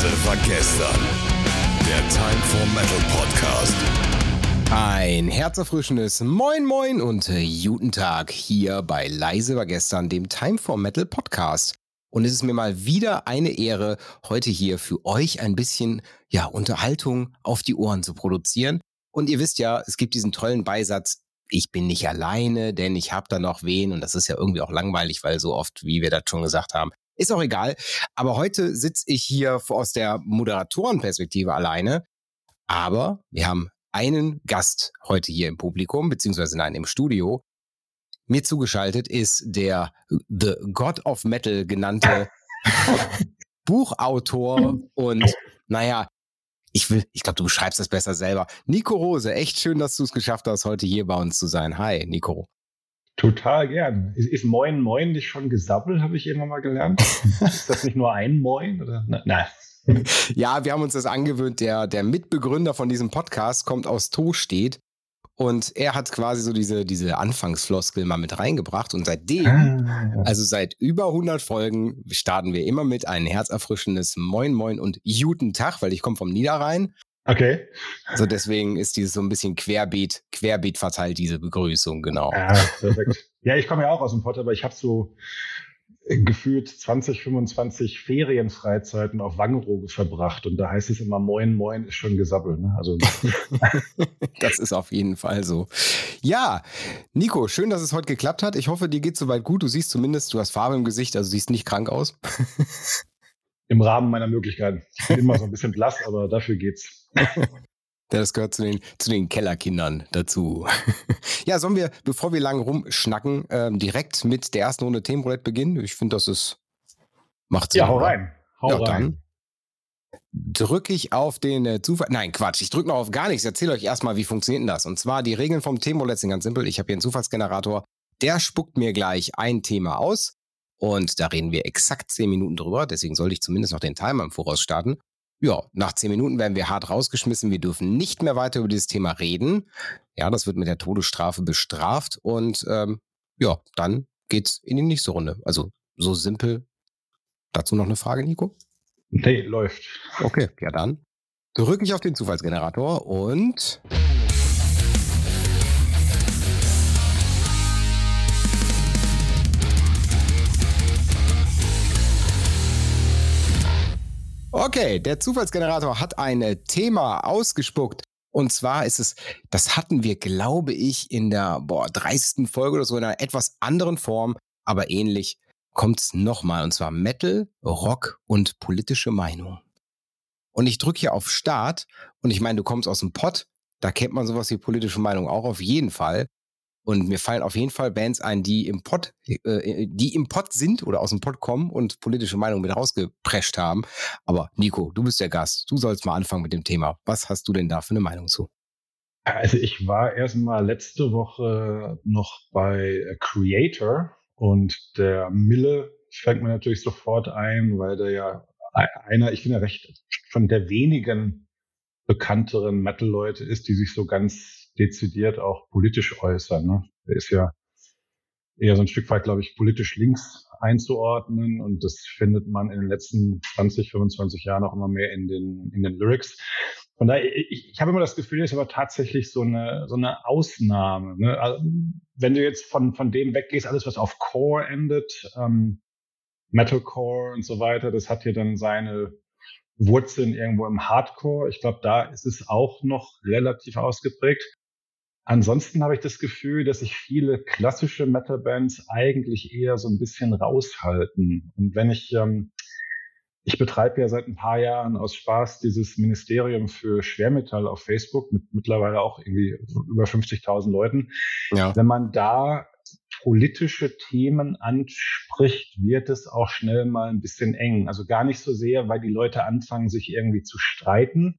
Leise war gestern. Der Time for Metal Podcast. Ein herzerfrischendes Moin Moin und äh, guten Tag hier bei Leise war gestern, dem Time for Metal Podcast. Und es ist mir mal wieder eine Ehre, heute hier für euch ein bisschen ja, Unterhaltung auf die Ohren zu produzieren. Und ihr wisst ja, es gibt diesen tollen Beisatz, ich bin nicht alleine, denn ich habe da noch wen. Und das ist ja irgendwie auch langweilig, weil so oft, wie wir das schon gesagt haben, ist auch egal. Aber heute sitze ich hier aus der Moderatorenperspektive alleine. Aber wir haben einen Gast heute hier im Publikum, beziehungsweise nein, im Studio. Mir zugeschaltet ist der The God of Metal genannte Buchautor und naja, ich will, ich glaube, du beschreibst das besser selber. Nico Rose, echt schön, dass du es geschafft hast, heute hier bei uns zu sein. Hi, Nico. Total gern. Ist, ist Moin Moin nicht schon gesabbelt, habe ich irgendwann mal gelernt? ist das nicht nur ein Moin? Oder? Nein. Ja, wir haben uns das angewöhnt. Der, der Mitbegründer von diesem Podcast kommt aus Tostedt und er hat quasi so diese, diese Anfangsfloskel mal mit reingebracht. Und seitdem, ah. also seit über 100 Folgen, starten wir immer mit ein herzerfrischendes Moin Moin und Guten Tag, weil ich komme vom Niederrhein. Okay. So deswegen ist dieses so ein bisschen querbeet, querbeet verteilt, diese Begrüßung, genau. Ja, perfekt. ja, ich komme ja auch aus dem Pott, aber ich habe so gefühlt 20, 25 Ferienfreizeiten auf Wangerooge verbracht und da heißt es immer Moin, Moin ist schon gesabbelt. Ne? Also das ist auf jeden Fall so. Ja, Nico, schön, dass es heute geklappt hat. Ich hoffe, dir geht soweit gut. Du siehst zumindest, du hast Farbe im Gesicht, also siehst nicht krank aus. Im Rahmen meiner Möglichkeiten. Ich bin immer so ein bisschen blass, aber dafür geht's. Das gehört zu den, zu den Kellerkindern dazu. ja, sollen wir, bevor wir lang rumschnacken, ähm, direkt mit der ersten Runde Themenroulette beginnen? Ich finde, das ist, macht Sinn. Ja, hau rein. Hau ja, rein. Dann drücke ich auf den äh, Zufall. Nein, Quatsch, ich drücke noch auf gar nichts. Ich erzähle euch erstmal, wie funktioniert denn das? Und zwar die Regeln vom Themenroulette sind ganz simpel. Ich habe hier einen Zufallsgenerator. Der spuckt mir gleich ein Thema aus. Und da reden wir exakt zehn Minuten drüber. Deswegen sollte ich zumindest noch den Timer im Voraus starten. Ja, nach zehn Minuten werden wir hart rausgeschmissen. Wir dürfen nicht mehr weiter über dieses Thema reden. Ja, das wird mit der Todesstrafe bestraft. Und ähm, ja, dann geht's in die nächste Runde. Also so simpel. Dazu noch eine Frage, Nico? Nee, läuft. Okay, ja dann. Drücke ich auf den Zufallsgenerator und. Okay, der Zufallsgenerator hat ein äh, Thema ausgespuckt. Und zwar ist es, das hatten wir, glaube ich, in der boah, 30. Folge oder so in einer etwas anderen Form, aber ähnlich kommt es nochmal. Und zwar Metal, Rock und politische Meinung. Und ich drücke hier auf Start und ich meine, du kommst aus dem Pott, da kennt man sowas wie politische Meinung auch auf jeden Fall. Und mir fallen auf jeden Fall Bands ein, die im Pott, äh, die im Pott sind oder aus dem Pott kommen und politische Meinungen mit rausgeprescht haben. Aber Nico, du bist der Gast. Du sollst mal anfangen mit dem Thema. Was hast du denn da für eine Meinung zu? Also ich war erstmal letzte Woche noch bei Creator und der Mille fängt mir natürlich sofort ein, weil der ja einer, ich finde recht von der wenigen bekannteren Metal-Leute ist, die sich so ganz dezidiert auch politisch äußern. Ne? Er ist ja eher so ein Stück weit, glaube ich, politisch links einzuordnen und das findet man in den letzten 20, 25 Jahren auch immer mehr in den, in den Lyrics. Von daher, ich, ich habe immer das Gefühl, er ist aber tatsächlich so eine, so eine Ausnahme. Ne? Also, wenn du jetzt von, von dem weggehst, alles, was auf Core endet, ähm, Metalcore und so weiter, das hat hier dann seine Wurzeln irgendwo im Hardcore. Ich glaube, da ist es auch noch relativ ausgeprägt. Ansonsten habe ich das Gefühl, dass sich viele klassische Metal-Bands eigentlich eher so ein bisschen raushalten. Und wenn ich, ähm, ich betreibe ja seit ein paar Jahren aus Spaß dieses Ministerium für Schwermetall auf Facebook mit mittlerweile auch irgendwie über 50.000 Leuten. Ja. Wenn man da politische Themen anspricht, wird es auch schnell mal ein bisschen eng. Also gar nicht so sehr, weil die Leute anfangen, sich irgendwie zu streiten,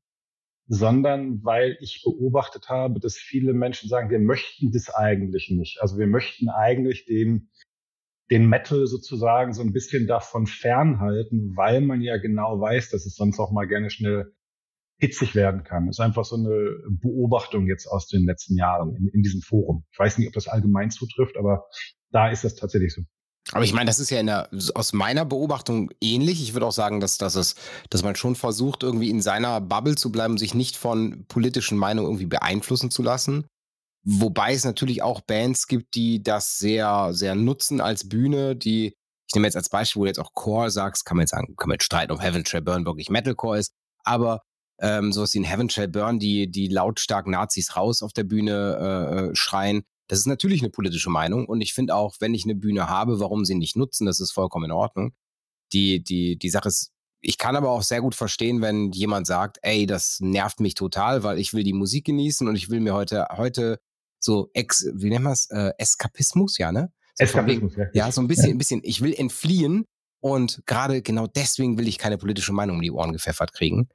sondern weil ich beobachtet habe, dass viele Menschen sagen, wir möchten das eigentlich nicht. Also wir möchten eigentlich den, den Metal sozusagen so ein bisschen davon fernhalten, weil man ja genau weiß, dass es sonst auch mal gerne schnell hitzig werden kann. Das ist einfach so eine Beobachtung jetzt aus den letzten Jahren in, in diesem Forum. Ich weiß nicht, ob das allgemein zutrifft, aber da ist das tatsächlich so. Aber ich meine, das ist ja der, aus meiner Beobachtung ähnlich. Ich würde auch sagen, dass, dass, es, dass man schon versucht, irgendwie in seiner Bubble zu bleiben, sich nicht von politischen Meinungen irgendwie beeinflussen zu lassen. Wobei es natürlich auch Bands gibt, die das sehr, sehr nutzen als Bühne, die, ich nehme jetzt als Beispiel, wo du jetzt auch Core sagst, kann man jetzt sagen, kann man jetzt streiten, ob Heaven Shall Burn wirklich Metalcore ist, aber ähm, sowas wie ein Heaven Shall Burn, die, die lautstark Nazis raus auf der Bühne äh, äh, schreien, das ist natürlich eine politische Meinung und ich finde auch, wenn ich eine Bühne habe, warum sie nicht nutzen, das ist vollkommen in Ordnung. Die, die, die Sache ist, ich kann aber auch sehr gut verstehen, wenn jemand sagt, ey, das nervt mich total, weil ich will die Musik genießen und ich will mir heute, heute so ex, wie nennt man es, äh, Eskapismus, ja, ne? So Eskapismus, ja. Ja, so ein bisschen, ein bisschen, ich will entfliehen und gerade genau deswegen will ich keine politische Meinung um die Ohren gepfeffert kriegen.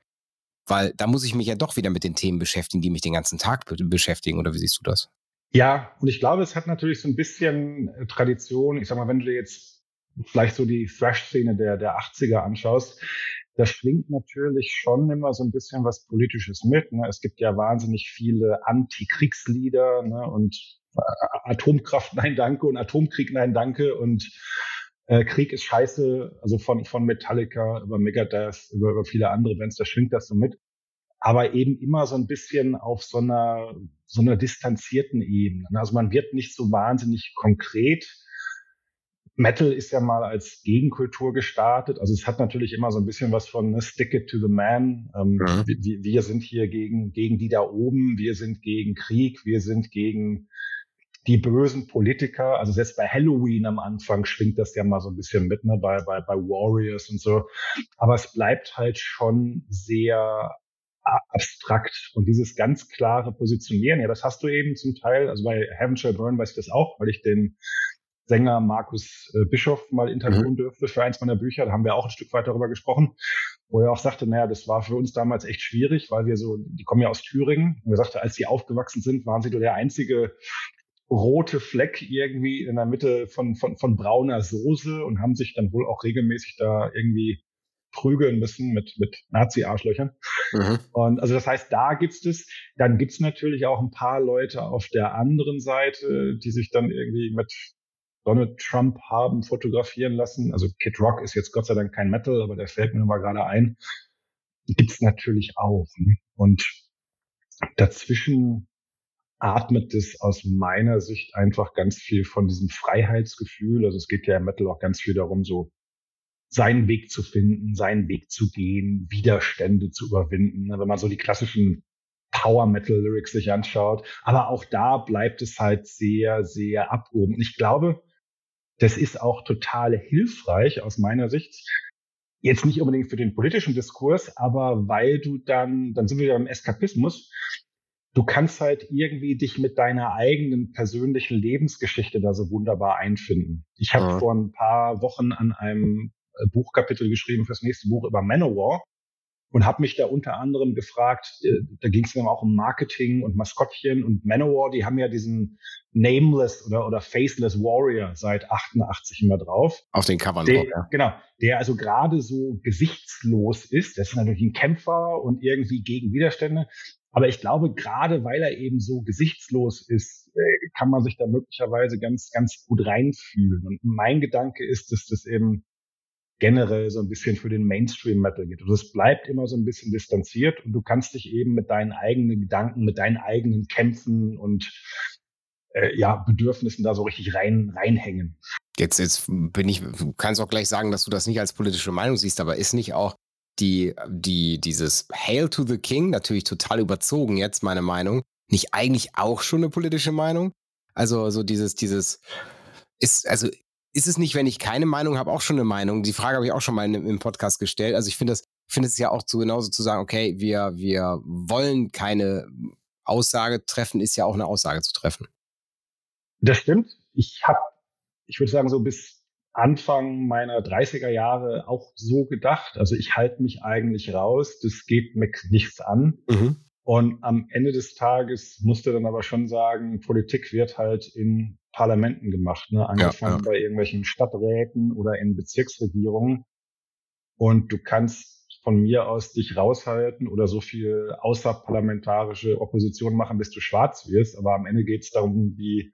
Weil da muss ich mich ja doch wieder mit den Themen beschäftigen, die mich den ganzen Tag beschäftigen. Oder wie siehst du das? Ja, und ich glaube, es hat natürlich so ein bisschen äh, Tradition. Ich sag mal, wenn du jetzt vielleicht so die Thrash-Szene der, der 80er anschaust, da schwingt natürlich schon immer so ein bisschen was Politisches mit. Ne? Es gibt ja wahnsinnig viele Antikriegslieder ne? und äh, Atomkraft, nein, danke und Atomkrieg, nein, danke und äh, Krieg ist scheiße, also von, von Metallica über Megadeth, über, über viele andere Bands, da schwingt das so mit. Aber eben immer so ein bisschen auf so einer, so einer distanzierten Ebene. Ne? Also man wird nicht so wahnsinnig konkret, Metal ist ja mal als Gegenkultur gestartet. Also es hat natürlich immer so ein bisschen was von ne, Stick it to the man. Ähm, mhm. wir, wir, sind hier gegen, gegen die da oben, wir sind gegen Krieg, wir sind gegen die bösen Politiker. Also selbst bei Halloween am Anfang schwingt das ja mal so ein bisschen mit, ne, bei, bei, bei Warriors und so. Aber es bleibt halt schon sehr abstrakt. Und dieses ganz klare Positionieren, ja, das hast du eben zum Teil, also bei Heaven Shall Burn weiß ich das auch, weil ich den Sänger Markus äh, Bischof mal interviewen mhm. dürfte für eins meiner Bücher. Da haben wir auch ein Stück weit darüber gesprochen, wo er auch sagte, naja, das war für uns damals echt schwierig, weil wir so, die kommen ja aus Thüringen. Und er sagte, als sie aufgewachsen sind, waren sie nur der einzige rote Fleck irgendwie in der Mitte von, von, von brauner Soße und haben sich dann wohl auch regelmäßig da irgendwie prügeln müssen mit, mit Nazi-Arschlöchern. Mhm. Und also das heißt, da gibt's es. Dann gibt's natürlich auch ein paar Leute auf der anderen Seite, die sich dann irgendwie mit Donald Trump haben fotografieren lassen. Also Kid Rock ist jetzt Gott sei Dank kein Metal, aber der fällt mir nur mal gerade ein. Gibt's natürlich auch. Ne? Und dazwischen atmet es aus meiner Sicht einfach ganz viel von diesem Freiheitsgefühl. Also es geht ja im Metal auch ganz viel darum, so seinen Weg zu finden, seinen Weg zu gehen, Widerstände zu überwinden. Wenn man so die klassischen Power Metal Lyrics sich anschaut. Aber auch da bleibt es halt sehr, sehr abgehoben. Und ich glaube, das ist auch total hilfreich aus meiner Sicht. Jetzt nicht unbedingt für den politischen Diskurs, aber weil du dann, dann sind wir ja im Eskapismus. Du kannst halt irgendwie dich mit deiner eigenen persönlichen Lebensgeschichte da so wunderbar einfinden. Ich habe ja. vor ein paar Wochen an einem Buchkapitel geschrieben fürs nächste Buch über Manowar und habe mich da unter anderem gefragt, äh, da ging es mir auch um Marketing und Maskottchen und Manowar, die haben ja diesen Nameless oder, oder Faceless Warrior seit 88 immer drauf. Auf den Covern der, ja. Genau, der also gerade so gesichtslos ist. Das ist natürlich ein Kämpfer und irgendwie gegen Widerstände. Aber ich glaube, gerade weil er eben so gesichtslos ist, äh, kann man sich da möglicherweise ganz, ganz gut reinfühlen. Und mein Gedanke ist, dass das eben generell so ein bisschen für den Mainstream-Metal geht. Also es bleibt immer so ein bisschen distanziert und du kannst dich eben mit deinen eigenen Gedanken, mit deinen eigenen Kämpfen und äh, ja, Bedürfnissen da so richtig rein, reinhängen. Jetzt, jetzt bin ich, du kannst auch gleich sagen, dass du das nicht als politische Meinung siehst, aber ist nicht auch die, die, dieses Hail to the King, natürlich total überzogen jetzt, meine Meinung, nicht eigentlich auch schon eine politische Meinung? Also, so dieses, dieses, ist, also ist es nicht, wenn ich keine Meinung habe, auch schon eine Meinung? Die Frage habe ich auch schon mal im Podcast gestellt. Also ich finde es finde es ja auch so genauso zu sagen, okay, wir, wir wollen keine Aussage treffen, ist ja auch eine Aussage zu treffen. Das stimmt. Ich habe, ich würde sagen, so bis Anfang meiner 30er Jahre auch so gedacht. Also ich halte mich eigentlich raus, das geht mir nichts an. Mhm. Und am Ende des Tages musste dann aber schon sagen, Politik wird halt in Parlamenten gemacht, ne? angefangen ja, ja. bei irgendwelchen Stadträten oder in Bezirksregierungen. Und du kannst von mir aus dich raushalten oder so viel außerparlamentarische Opposition machen, bis du schwarz wirst. Aber am Ende geht es darum, wie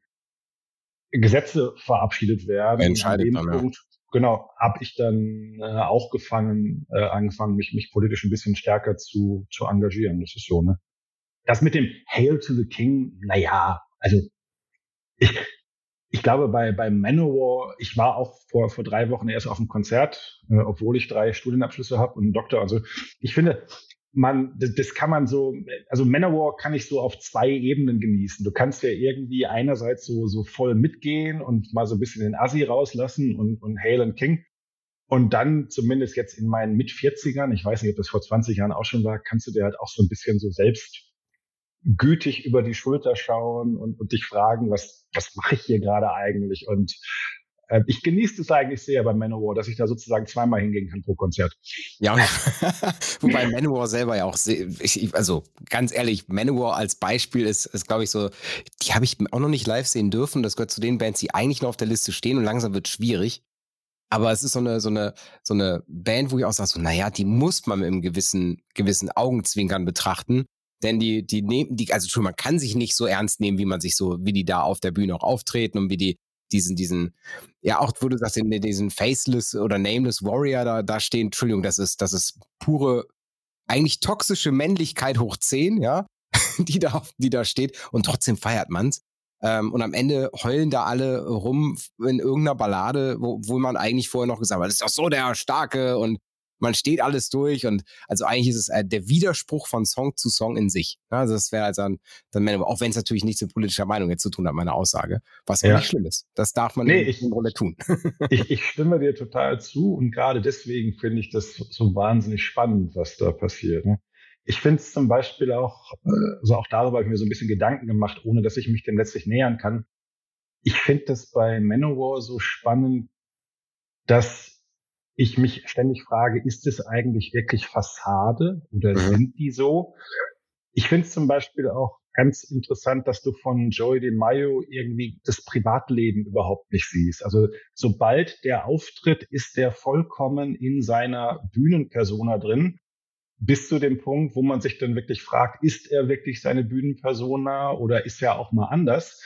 Gesetze verabschiedet werden. Entscheidet dann, Punkt, ja. Genau, habe ich dann äh, auch gefangen, äh, angefangen, mich, mich politisch ein bisschen stärker zu, zu engagieren. Das ist so, ne? Das mit dem Hail to the King, naja, also ich, ich glaube, bei, bei Manowar, ich war auch vor, vor drei Wochen erst auf einem Konzert, äh, obwohl ich drei Studienabschlüsse habe und einen Doktor. Also ich finde, man, das, das kann man so, also Manowar kann ich so auf zwei Ebenen genießen. Du kannst ja irgendwie einerseits so, so voll mitgehen und mal so ein bisschen den Assi rauslassen und, und Hail and King. Und dann, zumindest jetzt in meinen Mit-40ern, ich weiß nicht, ob das vor 20 Jahren auch schon war, kannst du dir halt auch so ein bisschen so selbst gütig über die Schulter schauen und, und dich fragen, was, was mache ich hier gerade eigentlich? Und äh, ich genieße es eigentlich sehr bei Manowar, dass ich da sozusagen zweimal hingehen kann pro Konzert. Ja, wobei Manowar selber ja auch, ich, also ganz ehrlich, Manowar als Beispiel ist, ist glaube ich, so, die habe ich auch noch nicht live sehen dürfen. Das gehört zu den Bands, die eigentlich noch auf der Liste stehen und langsam wird schwierig. Aber es ist so eine, so eine, so eine Band, wo ich auch sage, so, naja, die muss man mit einem gewissen, gewissen Augenzwinkern betrachten. Denn die, die nehmen, die, also man kann sich nicht so ernst nehmen, wie man sich so, wie die da auf der Bühne auch auftreten und wie die diesen, diesen, ja, auch wo du sagst, in diesen Faceless oder Nameless Warrior da, da stehen, Entschuldigung, das ist, das ist pure, eigentlich toxische Männlichkeit hoch 10, ja, die da, die da steht und trotzdem feiert man's. Ähm, und am Ende heulen da alle rum in irgendeiner Ballade, wo, wo man eigentlich vorher noch gesagt hat, das ist doch so der Starke und man steht alles durch und also eigentlich ist es äh, der Widerspruch von Song zu Song in sich. Also das wäre also dann, dann auch wenn es natürlich nichts mit politischer Meinung jetzt zu tun hat, meine Aussage, was ja, nicht schlimm ist. Das darf man nee, in, in Rolle tun. ich, ich stimme dir total zu und gerade deswegen finde ich das so wahnsinnig spannend, was da passiert. Ne? Ich finde es zum Beispiel auch, also auch darüber habe ich mir so ein bisschen Gedanken gemacht, ohne dass ich mich dem letztlich nähern kann. Ich finde das bei Manowar so spannend, dass ich mich ständig frage, ist es eigentlich wirklich Fassade oder mhm. sind die so? Ich finde es zum Beispiel auch ganz interessant, dass du von Joey De Mayo irgendwie das Privatleben überhaupt nicht siehst. Also sobald der auftritt, ist der vollkommen in seiner Bühnenpersona drin. Bis zu dem Punkt, wo man sich dann wirklich fragt, ist er wirklich seine Bühnenpersona oder ist er auch mal anders?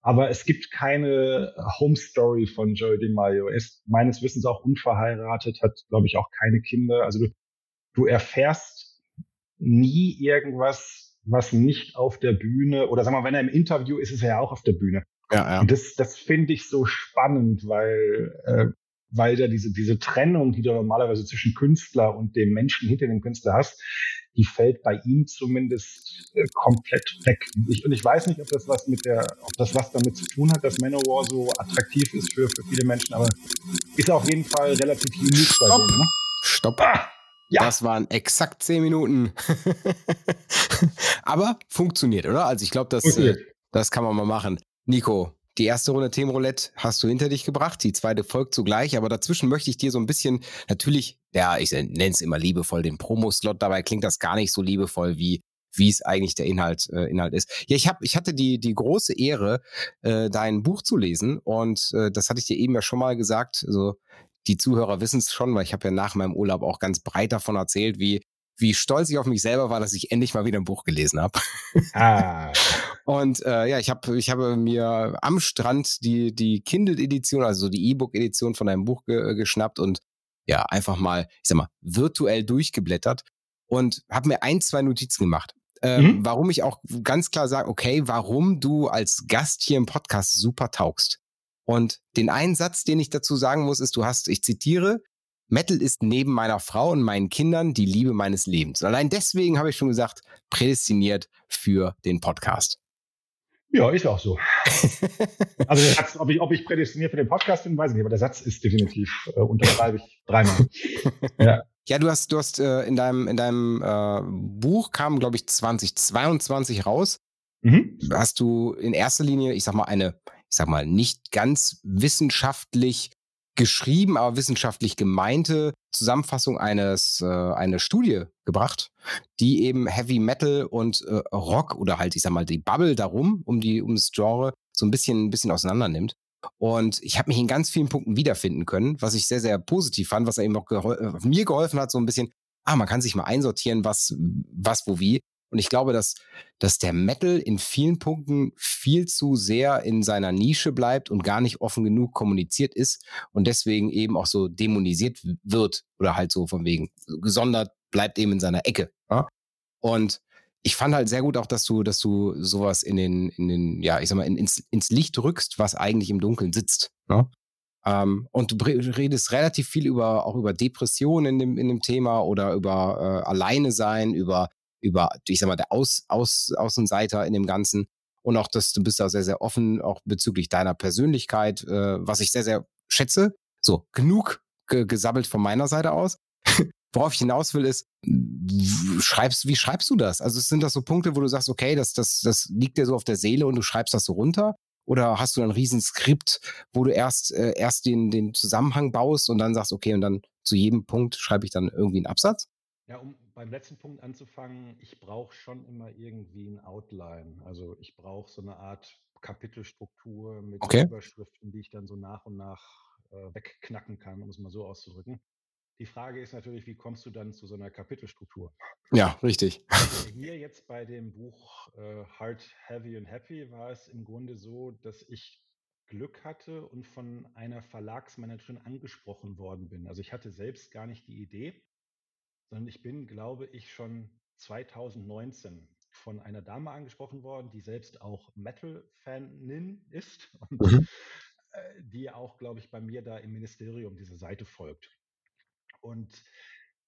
Aber es gibt keine Home Story von Joey DeMaio. Er ist meines Wissens auch unverheiratet, hat, glaube ich, auch keine Kinder. Also du, du erfährst nie irgendwas, was nicht auf der Bühne oder sag mal, wenn er im Interview ist, ist er ja auch auf der Bühne. Ja, ja. Und das, das finde ich so spannend, weil, äh, weil da diese, diese Trennung, die du normalerweise zwischen Künstler und dem Menschen hinter dem Künstler hast, die fällt bei ihm zumindest äh, komplett weg. Ich, und ich weiß nicht, ob das was mit der, ob das was damit zu tun hat, dass Manowar so attraktiv ist für, für viele Menschen, aber ist auf jeden Fall relativ unique bei denen. Ne? Stopp. Ah, ja. Das waren exakt zehn Minuten. aber funktioniert, oder? Also ich glaube, das, äh, das kann man mal machen. Nico, die erste Runde Themenroulette hast du hinter dich gebracht, die zweite folgt zugleich, aber dazwischen möchte ich dir so ein bisschen, natürlich, ja, ich nenne es immer liebevoll, den Promo-Slot, dabei klingt das gar nicht so liebevoll, wie wie es eigentlich der Inhalt, äh, Inhalt ist. Ja, ich hab, ich hatte die, die große Ehre, äh, dein Buch zu lesen und äh, das hatte ich dir eben ja schon mal gesagt. Also die Zuhörer wissen es schon, weil ich habe ja nach meinem Urlaub auch ganz breit davon erzählt, wie wie stolz ich auf mich selber war, dass ich endlich mal wieder ein Buch gelesen habe. Ah. Und äh, ja, ich habe ich habe mir am Strand die die Kindle Edition, also die E-Book Edition von einem Buch ge geschnappt und ja, einfach mal, ich sag mal, virtuell durchgeblättert und habe mir ein, zwei Notizen gemacht. Äh, mhm. Warum ich auch ganz klar sage, okay, warum du als Gast hier im Podcast super taugst. Und den einen Satz, den ich dazu sagen muss, ist, du hast, ich zitiere, Metal ist neben meiner Frau und meinen Kindern die Liebe meines Lebens. Und allein deswegen habe ich schon gesagt, prädestiniert für den Podcast. Ja, ist auch so. also der Satz, ob ich, ob ich prädestiniert für den Podcast bin, weiß ich nicht, aber der Satz ist definitiv, äh, unterschreibe ich dreimal. ja. Ja, du hast, du hast äh, in deinem, in deinem äh, Buch kam, glaube ich, 2022 raus. Mhm. Hast du in erster Linie, ich sag mal, eine, ich sag mal, nicht ganz wissenschaftlich geschrieben, aber wissenschaftlich gemeinte Zusammenfassung eines äh, eine Studie gebracht, die eben Heavy Metal und äh, Rock oder halt ich sag mal die Bubble darum um die um das Genre so ein bisschen ein bisschen auseinander nimmt. Und ich habe mich in ganz vielen Punkten wiederfinden können, was ich sehr sehr positiv fand, was eben auch gehol äh, mir geholfen hat so ein bisschen. Ah, man kann sich mal einsortieren, was was wo wie. Und ich glaube, dass, dass der Metal in vielen Punkten viel zu sehr in seiner Nische bleibt und gar nicht offen genug kommuniziert ist und deswegen eben auch so dämonisiert wird oder halt so von wegen gesondert bleibt eben in seiner Ecke. Ja? Und ich fand halt sehr gut auch, dass du, dass du sowas in den, in den, ja, ich sag mal, in, ins, ins Licht rückst, was eigentlich im Dunkeln sitzt. Ne? Ähm, und du redest relativ viel über, auch über Depressionen in dem, in dem Thema oder über äh, Alleine sein, über, über, ich sag mal, der Aus, Aus, Außenseiter in dem Ganzen. Und auch, dass du bist da sehr, sehr offen, auch bezüglich deiner Persönlichkeit, äh, was ich sehr, sehr schätze. So, genug gesabbelt von meiner Seite aus. Worauf ich hinaus will, ist, schreibst, wie schreibst du das? Also sind das so Punkte, wo du sagst, okay, das, das, das liegt dir so auf der Seele und du schreibst das so runter? Oder hast du ein Riesenskript, wo du erst, äh, erst den, den Zusammenhang baust und dann sagst, okay, und dann zu jedem Punkt schreibe ich dann irgendwie einen Absatz? Ja, um beim letzten Punkt anzufangen, ich brauche schon immer irgendwie ein Outline. Also ich brauche so eine Art Kapitelstruktur mit okay. Überschriften, die ich dann so nach und nach äh, wegknacken kann, um es mal so auszudrücken. Die Frage ist natürlich, wie kommst du dann zu so einer Kapitelstruktur? Ja, richtig. Hier jetzt bei dem Buch äh, Hard, Heavy and Happy war es im Grunde so, dass ich Glück hatte und von einer Verlagsmanagerin angesprochen worden bin. Also ich hatte selbst gar nicht die Idee, sondern ich bin, glaube ich, schon 2019 von einer Dame angesprochen worden, die selbst auch Metal-Fanin ist und mhm. äh, die auch, glaube ich, bei mir da im Ministerium diese Seite folgt. Und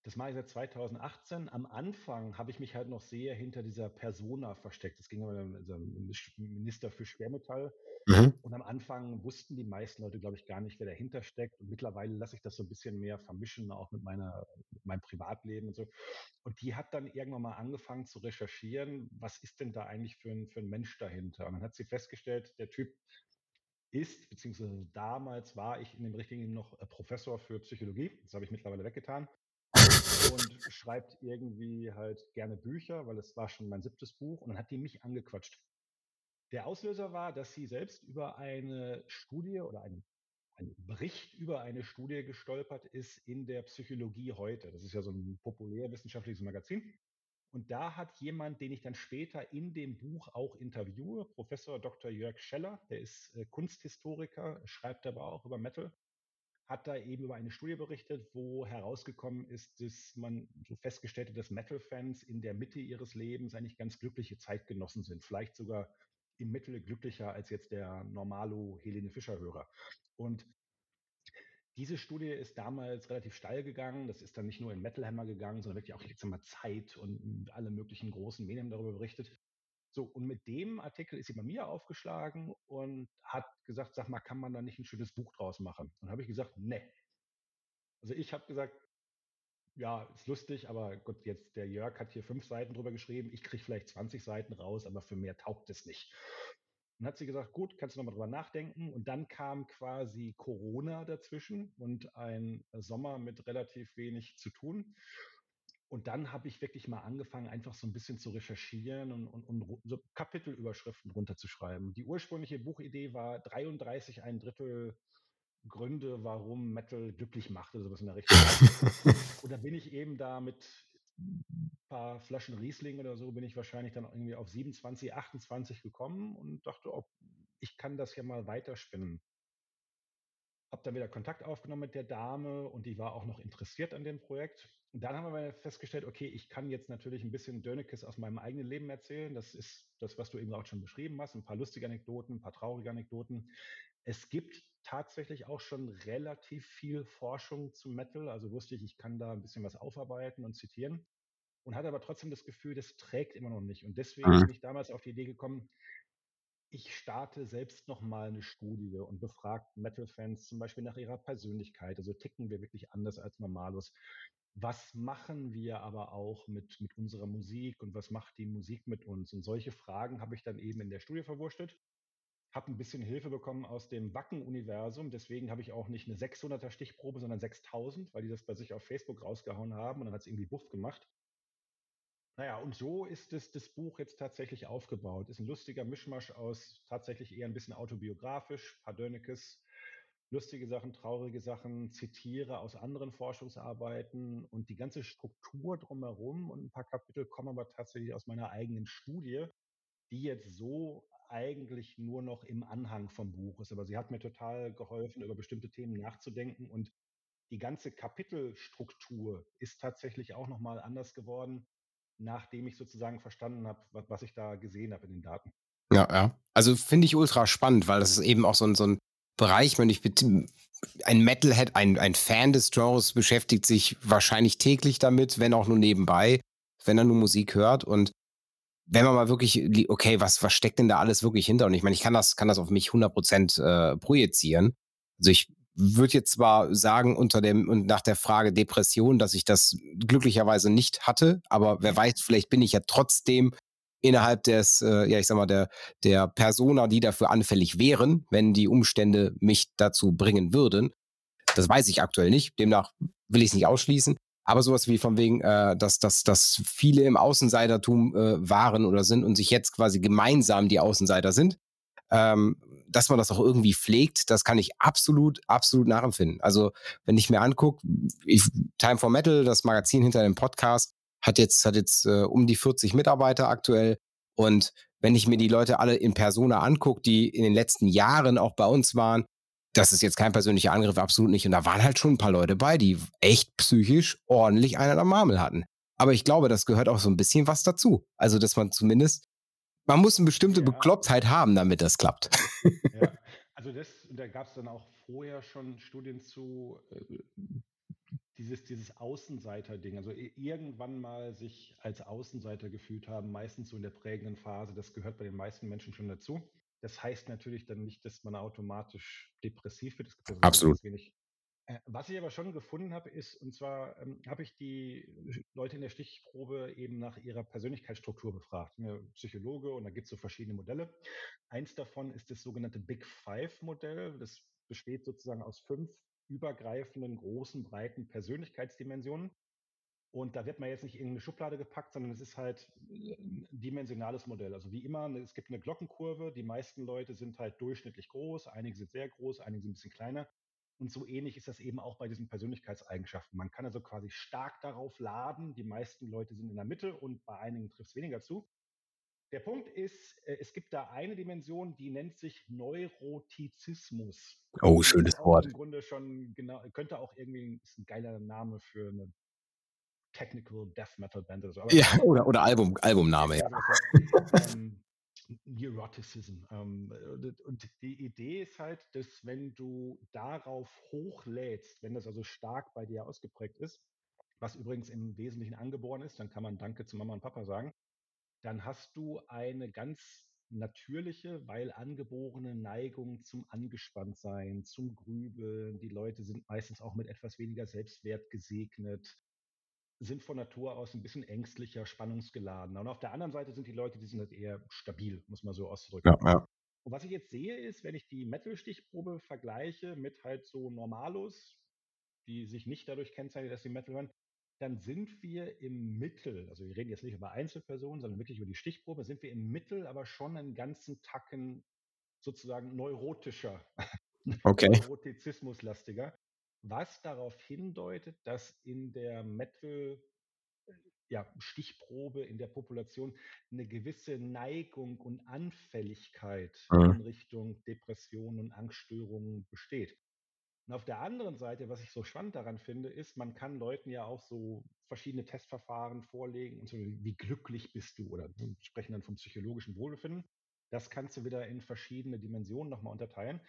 das mache ich seit 2018. Am Anfang habe ich mich halt noch sehr hinter dieser Persona versteckt. Das ging aber mit dem Minister für Schwermetall. Mhm. Und am Anfang wussten die meisten Leute, glaube ich, gar nicht, wer dahinter steckt. Und mittlerweile lasse ich das so ein bisschen mehr vermischen, auch mit, meiner, mit meinem Privatleben und so. Und die hat dann irgendwann mal angefangen zu recherchieren, was ist denn da eigentlich für ein, für ein Mensch dahinter? Und dann hat sie festgestellt, der Typ ist, beziehungsweise damals war ich in dem richtigen noch äh, Professor für Psychologie. Das habe ich mittlerweile weggetan. Und schreibt irgendwie halt gerne Bücher, weil es war schon mein siebtes Buch. Und dann hat die mich angequatscht. Der Auslöser war, dass sie selbst über eine Studie oder ein, ein Bericht über eine Studie gestolpert ist in der Psychologie heute. Das ist ja so ein populärwissenschaftliches Magazin. Und da hat jemand, den ich dann später in dem Buch auch interviewe, Professor Dr. Jörg Scheller, der ist äh, Kunsthistoriker, schreibt aber auch über Metal, hat da eben über eine Studie berichtet, wo herausgekommen ist, dass man so festgestellt hat, dass Metal-Fans in der Mitte ihres Lebens eigentlich ganz glückliche Zeitgenossen sind, vielleicht sogar im Mittel glücklicher als jetzt der normalo Helene Fischer-Hörer. Und diese Studie ist damals relativ steil gegangen. Das ist dann nicht nur in Metal Hammer gegangen, sondern wirklich auch jetzt mal Zeit und alle möglichen großen Medien darüber berichtet. So, und mit dem Artikel ist sie bei mir aufgeschlagen und hat gesagt, sag mal, kann man da nicht ein schönes Buch draus machen? Und habe ich gesagt, nee. Also ich habe gesagt, ja, ist lustig, aber gut, jetzt der Jörg hat hier fünf Seiten drüber geschrieben, ich kriege vielleicht 20 Seiten raus, aber für mehr taugt es nicht. Und hat sie gesagt, gut, kannst du nochmal drüber nachdenken. Und dann kam quasi Corona dazwischen und ein Sommer mit relativ wenig zu tun. Und dann habe ich wirklich mal angefangen, einfach so ein bisschen zu recherchieren und, und, und so Kapitelüberschriften runterzuschreiben. Die ursprüngliche Buchidee war 33 ein Drittel Gründe, warum Metal glücklich macht oder sowas in der Richtung. und da bin ich eben da mit ein paar Flaschen Riesling oder so bin ich wahrscheinlich dann irgendwie auf 27, 28 gekommen und dachte, oh, ich kann das ja mal weiterspinnen. Hab dann wieder Kontakt aufgenommen mit der Dame und die war auch noch interessiert an dem Projekt. Und dann haben wir festgestellt, okay, ich kann jetzt natürlich ein bisschen Dönekes aus meinem eigenen Leben erzählen. Das ist das, was du eben auch schon beschrieben hast. Ein paar lustige Anekdoten, ein paar traurige Anekdoten. Es gibt tatsächlich auch schon relativ viel Forschung zu Metal. Also wusste ich, ich kann da ein bisschen was aufarbeiten und zitieren. Und hatte aber trotzdem das Gefühl, das trägt immer noch nicht. Und deswegen mhm. bin ich damals auf die Idee gekommen, ich starte selbst nochmal eine Studie und befrage Metal-Fans zum Beispiel nach ihrer Persönlichkeit. Also ticken wir wirklich anders als Normalos? Was machen wir aber auch mit, mit unserer Musik und was macht die Musik mit uns? Und solche Fragen habe ich dann eben in der Studie verwurstet habe ein bisschen Hilfe bekommen aus dem Wacken-Universum. Deswegen habe ich auch nicht eine 600er Stichprobe, sondern 6000, weil die das bei sich auf Facebook rausgehauen haben und dann hat es irgendwie Buff gemacht. Naja, und so ist es, das Buch jetzt tatsächlich aufgebaut. Ist ein lustiger Mischmasch aus tatsächlich eher ein bisschen autobiografisch, Pardönikes, lustige Sachen, traurige Sachen, zitiere aus anderen Forschungsarbeiten und die ganze Struktur drumherum und ein paar Kapitel kommen aber tatsächlich aus meiner eigenen Studie, die jetzt so eigentlich nur noch im Anhang vom Buch ist. Aber sie hat mir total geholfen, über bestimmte Themen nachzudenken und die ganze Kapitelstruktur ist tatsächlich auch nochmal anders geworden, nachdem ich sozusagen verstanden habe, was ich da gesehen habe in den Daten. Ja, ja. Also finde ich ultra spannend, weil das ist eben auch so ein, so ein Bereich, wenn ich ein Metalhead, ein, ein Fan des Genres beschäftigt sich wahrscheinlich täglich damit, wenn auch nur nebenbei, wenn er nur Musik hört und wenn man mal wirklich, okay, was, was steckt denn da alles wirklich hinter? Und ich meine, ich kann das, kann das auf mich 100% äh, projizieren. Also ich würde jetzt zwar sagen, unter dem und nach der Frage Depression, dass ich das glücklicherweise nicht hatte, aber wer weiß, vielleicht bin ich ja trotzdem innerhalb des, äh, ja, ich sag mal, der, der Persona, die dafür anfällig wären, wenn die Umstände mich dazu bringen würden. Das weiß ich aktuell nicht. Demnach will ich es nicht ausschließen. Aber sowas wie von wegen, äh, dass, dass, dass viele im Außenseitertum äh, waren oder sind und sich jetzt quasi gemeinsam die Außenseiter sind, ähm, dass man das auch irgendwie pflegt, das kann ich absolut, absolut nachempfinden. Also, wenn ich mir angucke, Time for Metal, das Magazin hinter dem Podcast, hat jetzt, hat jetzt äh, um die 40 Mitarbeiter aktuell. Und wenn ich mir die Leute alle in Persona angucke, die in den letzten Jahren auch bei uns waren, das ist jetzt kein persönlicher Angriff, absolut nicht. Und da waren halt schon ein paar Leute bei, die echt psychisch ordentlich einen am Marmel hatten. Aber ich glaube, das gehört auch so ein bisschen was dazu. Also, dass man zumindest, man muss eine bestimmte ja. Beklopptheit haben, damit das klappt. Ja, also das, da gab es dann auch vorher schon Studien zu, äh, dieses, dieses Außenseiter-Ding, also irgendwann mal sich als Außenseiter gefühlt haben, meistens so in der prägenden Phase, das gehört bei den meisten Menschen schon dazu. Das heißt natürlich dann nicht, dass man automatisch depressiv wird. Also Absolut. Wenig. Äh, was ich aber schon gefunden habe, ist, und zwar ähm, habe ich die Leute in der Stichprobe eben nach ihrer Persönlichkeitsstruktur befragt. Ich bin Psychologe und da gibt es so verschiedene Modelle. Eins davon ist das sogenannte Big Five-Modell. Das besteht sozusagen aus fünf übergreifenden, großen, breiten Persönlichkeitsdimensionen. Und da wird man jetzt nicht in eine Schublade gepackt, sondern es ist halt ein dimensionales Modell. Also wie immer, es gibt eine Glockenkurve. Die meisten Leute sind halt durchschnittlich groß, einige sind sehr groß, einige sind ein bisschen kleiner. Und so ähnlich ist das eben auch bei diesen Persönlichkeitseigenschaften. Man kann also quasi stark darauf laden. Die meisten Leute sind in der Mitte und bei einigen trifft es weniger zu. Der Punkt ist, äh, es gibt da eine Dimension, die nennt sich Neurotizismus. Oh, schönes Wort. Im Grunde schon genau, könnte auch irgendwie, ist ein geiler Name für eine Technical Death Metal Band oder so. Aber ja, oder, oder Album, Albumname, ja. ähm, Neuroticism. Ähm, und die Idee ist halt, dass wenn du darauf hochlädst, wenn das also stark bei dir ausgeprägt ist, was übrigens im Wesentlichen angeboren ist, dann kann man Danke zu Mama und Papa sagen, dann hast du eine ganz natürliche, weil angeborene Neigung zum Angespanntsein, zum Grübeln. Die Leute sind meistens auch mit etwas weniger Selbstwert gesegnet, sind von Natur aus ein bisschen ängstlicher, spannungsgeladener. Und auf der anderen Seite sind die Leute, die sind halt eher stabil, muss man so ausdrücken. Ja, ja. Und was ich jetzt sehe, ist, wenn ich die Metal-Stichprobe vergleiche mit halt so Normalos, die sich nicht dadurch kennzeichnen, dass sie Metal hören, dann sind wir im Mittel, also wir reden jetzt nicht über Einzelpersonen, sondern wirklich über die Stichprobe, sind wir im Mittel aber schon einen ganzen Tacken sozusagen neurotischer, okay. neurotizismuslastiger, was darauf hindeutet, dass in der Metal äh, ja, Stichprobe in der Population eine gewisse Neigung und Anfälligkeit mhm. in Richtung Depressionen und Angststörungen besteht. Und auf der anderen Seite, was ich so spannend daran finde, ist, man kann Leuten ja auch so verschiedene Testverfahren vorlegen und so, wie glücklich bist du oder wir sprechen dann vom psychologischen Wohlbefinden. Das kannst du wieder in verschiedene Dimensionen nochmal unterteilen.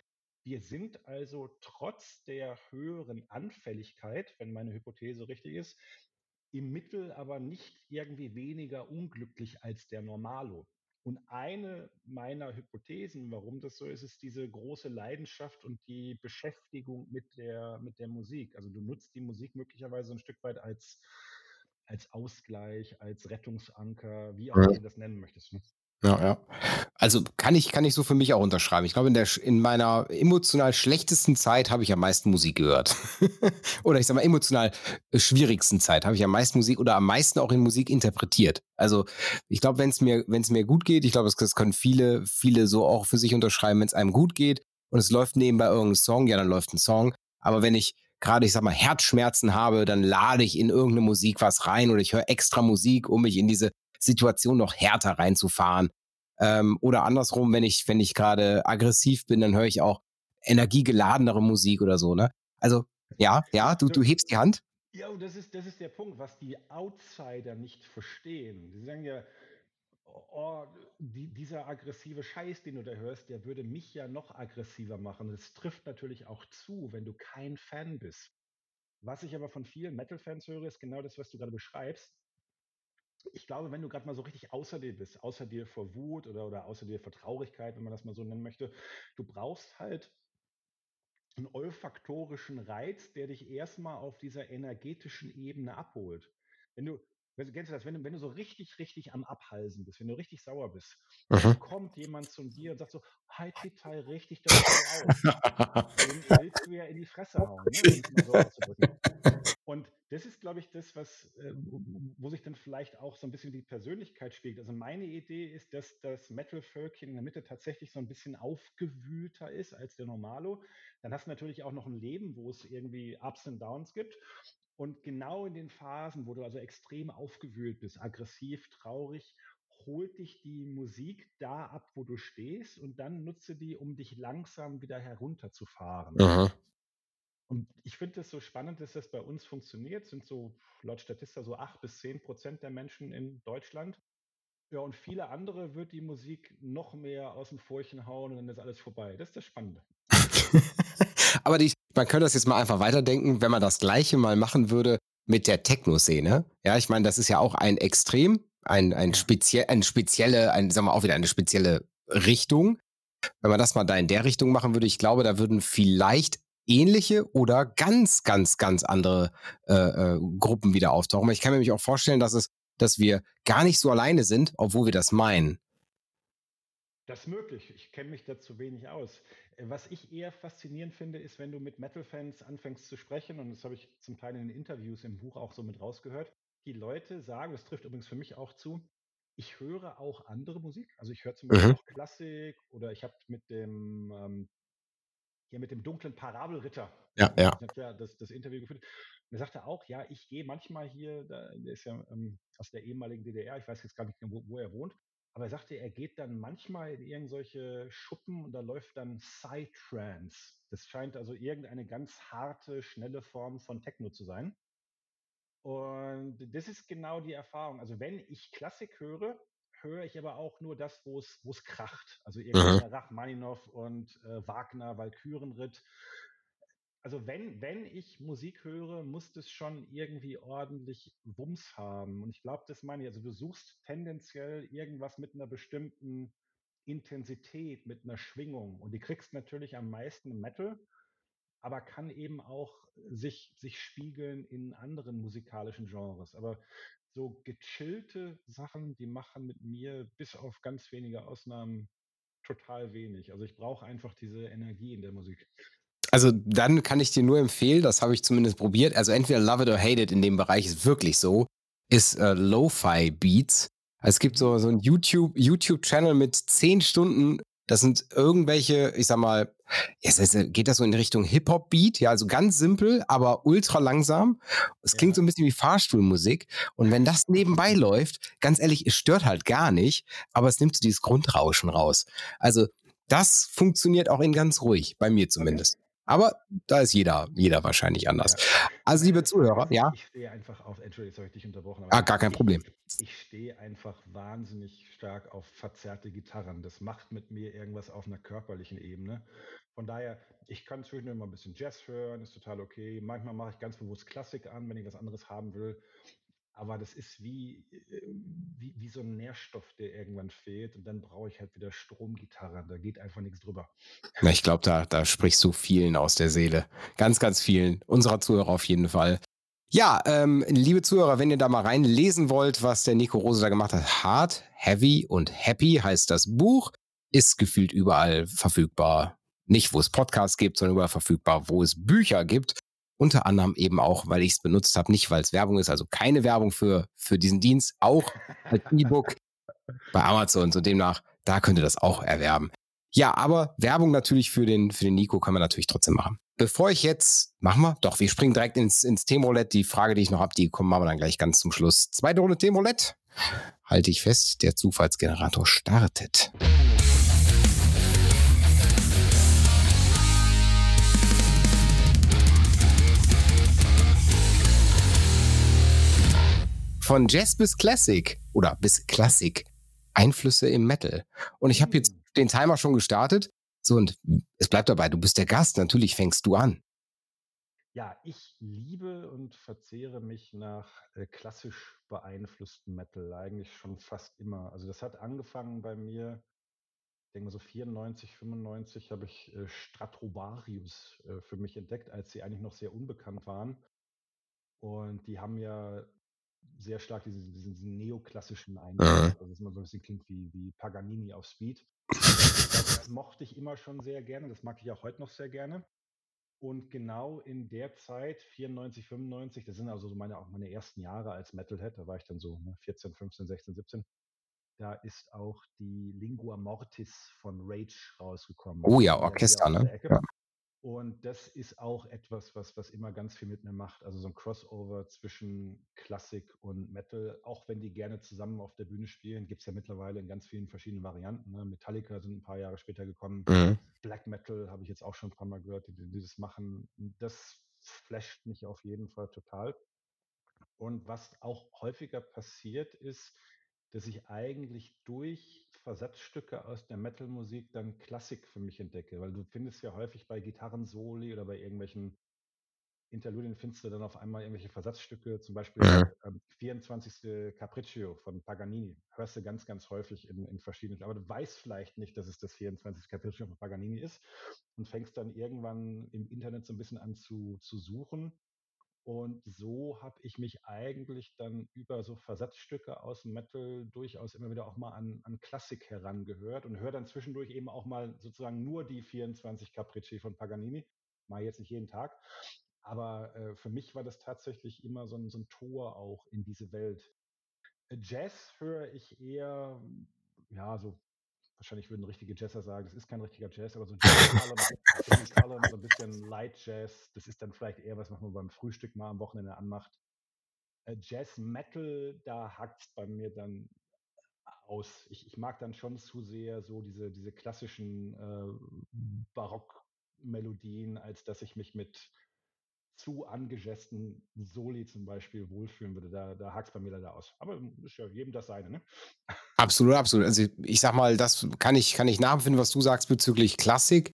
Wir sind also trotz der höheren Anfälligkeit, wenn meine Hypothese richtig ist, im Mittel aber nicht irgendwie weniger unglücklich als der Normalo. Und eine meiner Hypothesen, warum das so ist, ist diese große Leidenschaft und die Beschäftigung mit der, mit der Musik. Also du nutzt die Musik möglicherweise ein Stück weit als, als Ausgleich, als Rettungsanker, wie auch ja. du das nennen möchtest. Ne? Ja, ja. Also kann ich, kann ich so für mich auch unterschreiben. Ich glaube, in, der, in meiner emotional schlechtesten Zeit habe ich am meisten Musik gehört. oder ich sage mal, emotional schwierigsten Zeit habe ich am meisten Musik oder am meisten auch in Musik interpretiert. Also ich glaube, wenn es mir, wenn es mir gut geht, ich glaube, das, das können viele, viele so auch für sich unterschreiben, wenn es einem gut geht und es läuft nebenbei irgendein Song, ja, dann läuft ein Song. Aber wenn ich gerade, ich sag mal, Herzschmerzen habe, dann lade ich in irgendeine Musik was rein oder ich höre extra Musik, um mich in diese Situation noch härter reinzufahren. Ähm, oder andersrum, wenn ich, wenn ich gerade aggressiv bin, dann höre ich auch energiegeladenere Musik oder so, ne? Also, ja, ja, du, du hebst die Hand. Ja, und das ist, das ist der Punkt, was die Outsider nicht verstehen. Die sagen ja, oh, die, dieser aggressive Scheiß, den du da hörst, der würde mich ja noch aggressiver machen. Das trifft natürlich auch zu, wenn du kein Fan bist. Was ich aber von vielen Metal-Fans höre, ist genau das, was du gerade beschreibst. Ich glaube, wenn du gerade mal so richtig außer dir bist, außer dir vor Wut oder, oder außer dir vor Traurigkeit, wenn man das mal so nennen möchte, du brauchst halt einen olfaktorischen Reiz, der dich erstmal auf dieser energetischen Ebene abholt. Wenn du, kennst du das, wenn du, wenn du so richtig, richtig am Abhalsen bist, wenn du richtig sauer bist, mhm. kommt jemand zu dir und sagt so, die Teil richtig das auf. Den willst du ja in die Fresse hauen, ne? Und das ist, glaube ich, das, was, äh, wo sich dann vielleicht auch so ein bisschen die Persönlichkeit spielt. Also meine Idee ist, dass das Metal-Völkchen in der Mitte tatsächlich so ein bisschen aufgewühlter ist als der Normalo. Dann hast du natürlich auch noch ein Leben, wo es irgendwie Ups und Downs gibt. Und genau in den Phasen, wo du also extrem aufgewühlt bist, aggressiv, traurig, holt dich die Musik da ab, wo du stehst und dann nutze die, um dich langsam wieder herunterzufahren. Aha. Und ich finde es so spannend, dass das bei uns funktioniert. Sind so laut Statista so acht bis zehn Prozent der Menschen in Deutschland. Ja, und viele andere wird die Musik noch mehr aus dem Furchen hauen und dann ist alles vorbei. Das ist das Spannende. Aber die, man könnte das jetzt mal einfach weiterdenken, wenn man das Gleiche mal machen würde mit der Techno-Szene. Ja, ich meine, das ist ja auch ein Extrem, ein, ein, spezie ein spezielle, ein, sagen wir auch wieder eine spezielle Richtung. Wenn man das mal da in der Richtung machen würde, ich glaube, da würden vielleicht ähnliche oder ganz, ganz, ganz andere äh, äh, Gruppen wieder auftauchen. Ich kann mir nämlich auch vorstellen, dass es, dass wir gar nicht so alleine sind, obwohl wir das meinen. Das ist möglich. Ich kenne mich dazu wenig aus. Äh, was ich eher faszinierend finde, ist, wenn du mit Metal-Fans anfängst zu sprechen, und das habe ich zum Teil in den Interviews im Buch auch so mit rausgehört, die Leute sagen, das trifft übrigens für mich auch zu, ich höre auch andere Musik. Also ich höre zum Beispiel mhm. auch Klassik oder ich habe mit dem ähm, hier mit dem dunklen Parabelritter. Ja, ja. Das, das Interview geführt. Und er sagte auch, ja, ich gehe manchmal hier, der ist ja ähm, aus der ehemaligen DDR, ich weiß jetzt gar nicht, wo, wo er wohnt, aber er sagte, er geht dann manchmal in irgendwelche Schuppen und da läuft dann Psytrance. Das scheint also irgendeine ganz harte, schnelle Form von Techno zu sein. Und das ist genau die Erfahrung. Also wenn ich Klassik höre, höre ich aber auch nur das, wo es, kracht. Also irgendwie mhm. Rachmaninow und äh, Wagner, Walkürenritt. Also wenn, wenn ich Musik höre, muss das schon irgendwie ordentlich Wumms haben. Und ich glaube, das meine ich. Also du suchst tendenziell irgendwas mit einer bestimmten Intensität, mit einer Schwingung. Und die kriegst natürlich am meisten im Metal, aber kann eben auch sich, sich spiegeln in anderen musikalischen Genres. Aber so gechillte Sachen, die machen mit mir bis auf ganz wenige Ausnahmen total wenig. Also ich brauche einfach diese Energie in der Musik. Also dann kann ich dir nur empfehlen, das habe ich zumindest probiert. Also entweder Love It or Hate It in dem Bereich ist wirklich so, ist äh, Lo-Fi Beats. Es gibt so, so ein YouTube, YouTube-Channel mit zehn Stunden das sind irgendwelche, ich sag mal, jetzt geht das so in Richtung Hip-Hop-Beat, ja, also ganz simpel, aber ultra langsam. Es klingt ja. so ein bisschen wie Fahrstuhlmusik. Und wenn das nebenbei läuft, ganz ehrlich, es stört halt gar nicht, aber es nimmt so dieses Grundrauschen raus. Also das funktioniert auch in ganz ruhig, bei mir zumindest. Okay. Aber da ist jeder, jeder wahrscheinlich anders. Ja. Also, liebe Zuhörer, ja. Ich stehe einfach auf, Entschuldigung, jetzt habe ich dich unterbrochen. ah, gar kein Problem. Ich, ich stehe einfach wahnsinnig stark auf verzerrte Gitarren. Das macht mit mir irgendwas auf einer körperlichen Ebene. Von daher, ich kann zwischendurch mal ein bisschen Jazz hören, ist total okay. Manchmal mache ich ganz bewusst Klassik an, wenn ich was anderes haben will. Aber das ist wie, äh, wie, wie so ein Nährstoff, der irgendwann fehlt. Und dann brauche ich halt wieder Stromgitarre. Da geht einfach nichts drüber. Na, ich glaube, da, da sprichst du vielen aus der Seele. Ganz, ganz vielen. Unserer Zuhörer auf jeden Fall. Ja, ähm, liebe Zuhörer, wenn ihr da mal reinlesen wollt, was der Nico Rose da gemacht hat, Hard, Heavy und Happy heißt das Buch, ist gefühlt überall verfügbar. Nicht, wo es Podcasts gibt, sondern überall verfügbar, wo es Bücher gibt. Unter anderem eben auch, weil ich es benutzt habe, nicht weil es Werbung ist, also keine Werbung für, für diesen Dienst, auch als E-Book bei Amazon. So demnach, da könnt ihr das auch erwerben. Ja, aber Werbung natürlich für den, für den Nico können wir natürlich trotzdem machen. Bevor ich jetzt, machen wir? Doch, wir springen direkt ins, ins Themenroulette. Die Frage, die ich noch habe, die kommen wir dann gleich ganz zum Schluss. Zweite Runde Themenroulette. Halte ich fest, der Zufallsgenerator startet. Von Jazz bis Classic oder bis Classic. Einflüsse im Metal. Und ich habe jetzt den Timer schon gestartet. So, und es bleibt dabei, du bist der Gast, natürlich fängst du an. Ja, ich liebe und verzehre mich nach äh, klassisch beeinflussten Metal, eigentlich schon fast immer. Also das hat angefangen bei mir, ich denke mal so 94, 95 habe ich äh, Stratovarius äh, für mich entdeckt, als sie eigentlich noch sehr unbekannt waren. Und die haben ja sehr stark diesen, diesen, diesen neoklassischen Mhm. also dass man so ein bisschen klingt wie, wie Paganini auf Speed. Das mochte ich immer schon sehr gerne, das mag ich auch heute noch sehr gerne. Und genau in der Zeit, 94, 95, das sind also so meine, auch meine ersten Jahre als Metalhead, da war ich dann so ne, 14, 15, 16, 17, da ist auch die Lingua Mortis von Rage rausgekommen. Oh ja, hier Orchester, ne? Ja. Und das ist auch etwas, was, was immer ganz viel mit mir macht. Also so ein Crossover zwischen Klassik und Metal, auch wenn die gerne zusammen auf der Bühne spielen, gibt es ja mittlerweile in ganz vielen verschiedenen Varianten. Ne? Metallica sind ein paar Jahre später gekommen. Mhm. Black Metal habe ich jetzt auch schon ein paar Mal gehört, die, die das machen. Das flasht mich auf jeden Fall total. Und was auch häufiger passiert ist, dass ich eigentlich durch Versatzstücke aus der Metal-Musik dann Klassik für mich entdecke, weil du findest ja häufig bei Gitarrensoli oder bei irgendwelchen Interludien findest du dann auf einmal irgendwelche Versatzstücke, zum Beispiel Mhm. ähm, 24. Capriccio von Paganini. Hörst du ganz, ganz häufig in, in verschiedenen, aber du weißt vielleicht nicht, dass es das 24. Capriccio von Paganini ist und fängst dann irgendwann im Internet so ein bisschen an zu, zu suchen. Und so habe ich mich eigentlich dann über so Versatzstücke aus Metal durchaus immer wieder auch mal an, an Klassik herangehört und höre dann zwischendurch eben auch mal sozusagen nur die 24 Capricci von Paganini. Mal jetzt nicht jeden Tag. Aber äh, für mich war das tatsächlich immer so ein, so ein Tor auch in diese Welt. Äh, Jazz höre ich eher, ja, so wahrscheinlich würden richtige Jazzer sagen, das ist kein richtiger Jazz, aber so Cullen, so ein bisschen Light Jazz, das ist dann vielleicht eher was, was man beim Frühstück mal am Wochenende anmacht. Äh, Jazz Metal, da hackt bei mir dann aus. Ich, ich mag dann schon zu sehr so diese, diese klassischen äh, Barockmelodien, als dass ich mich mit zu angejesten Soli zum Beispiel wohlfühlen würde. Da, da hakt es bei mir leider aus. Aber ist ja jedem das seine, ne? Absolut, absolut. Also ich sag mal, das kann ich, kann ich nachempfinden, was du sagst bezüglich Klassik.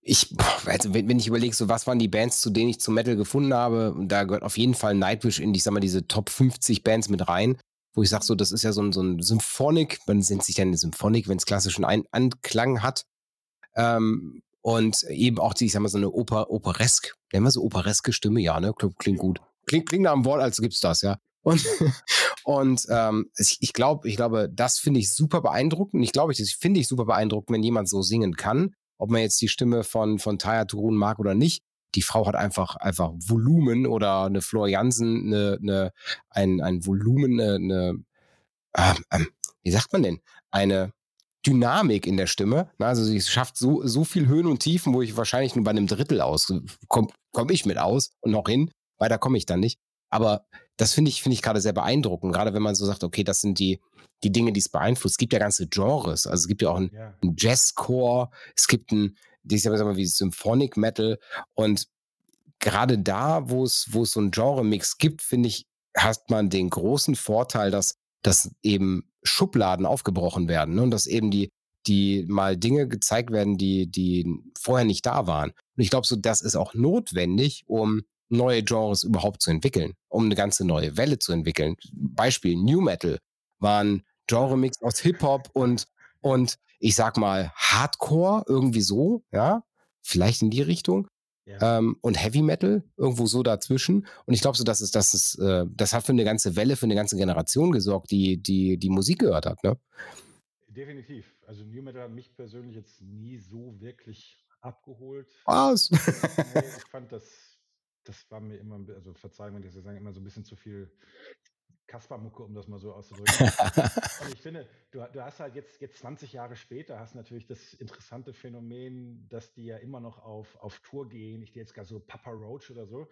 Ich, also wenn, wenn ich überlege, so was waren die Bands, zu denen ich zu Metal gefunden habe, da gehört auf jeden Fall Nightwish in, ich sag mal, diese Top 50 Bands mit rein, wo ich sage, so, das ist ja so ein, so ein Symphonic, man nennt sich dann eine Symphonic, wenn es klassischen ein Anklang hat. Ähm, und eben auch, die, ich sag mal, so eine Oper, operesk, nennen wir so opereske Stimme, ja, ne? Klingt, gut. Klingt, klingt nach einem Wort, als gibt's das, ja. Und, und ähm, ich, glaube, ich glaube, das finde ich super beeindruckend. Ich glaube, das finde ich super beeindruckend, wenn jemand so singen kann. Ob man jetzt die Stimme von, von Taya Turun mag oder nicht. Die Frau hat einfach, einfach Volumen oder eine Flor Jansen, eine, eine, ein, ein Volumen, eine, eine äh, ähm, wie sagt man denn? Eine Dynamik in der Stimme. Also sie schafft so, so viel Höhen und Tiefen, wo ich wahrscheinlich nur bei einem Drittel aus komme komm ich mit aus und noch hin. Weiter komme ich dann nicht. Aber das finde ich, finde ich gerade sehr beeindruckend. Gerade wenn man so sagt, okay, das sind die, die Dinge, die es beeinflusst. Es gibt ja ganze Genres. Also es gibt ja auch ein, Ja. ein Jazzcore, es gibt ein, ich sag mal, wie Symphonic Metal. Und gerade da, wo es, wo es so einen Genre-Mix gibt, finde ich, hat man den großen Vorteil, dass, dass eben Schubladen aufgebrochen werden ne? und dass eben die, die mal Dinge gezeigt werden, die, die vorher nicht da waren. Und ich glaube, so das ist auch notwendig, um neue Genres überhaupt zu entwickeln, um eine ganze neue Welle zu entwickeln. Beispiel New Metal war ein Genre-Mix aus Hip-Hop und, und ich sag mal Hardcore, irgendwie so, ja, vielleicht in die Richtung. Ja. Ähm, und Heavy Metal irgendwo so dazwischen. Und ich glaube so, dass es, dass es, äh, das hat für eine ganze Welle, für eine ganze Generation gesorgt, die die, die Musik gehört hat. Ne? Definitiv. Also New Metal hat mich persönlich jetzt nie so wirklich abgeholt. Was? Nee, ich fand das, das war mir immer, also Verzeihung, wenn ich das so sage, immer so ein bisschen zu viel Kaspermucke, um das mal so auszudrücken. und ich finde, du, du, hast halt jetzt, jetzt 20 Jahre später, hast natürlich das interessante Phänomen, dass die ja immer noch auf, auf Tour gehen. Ich gehe jetzt gar so Papa Roach oder so.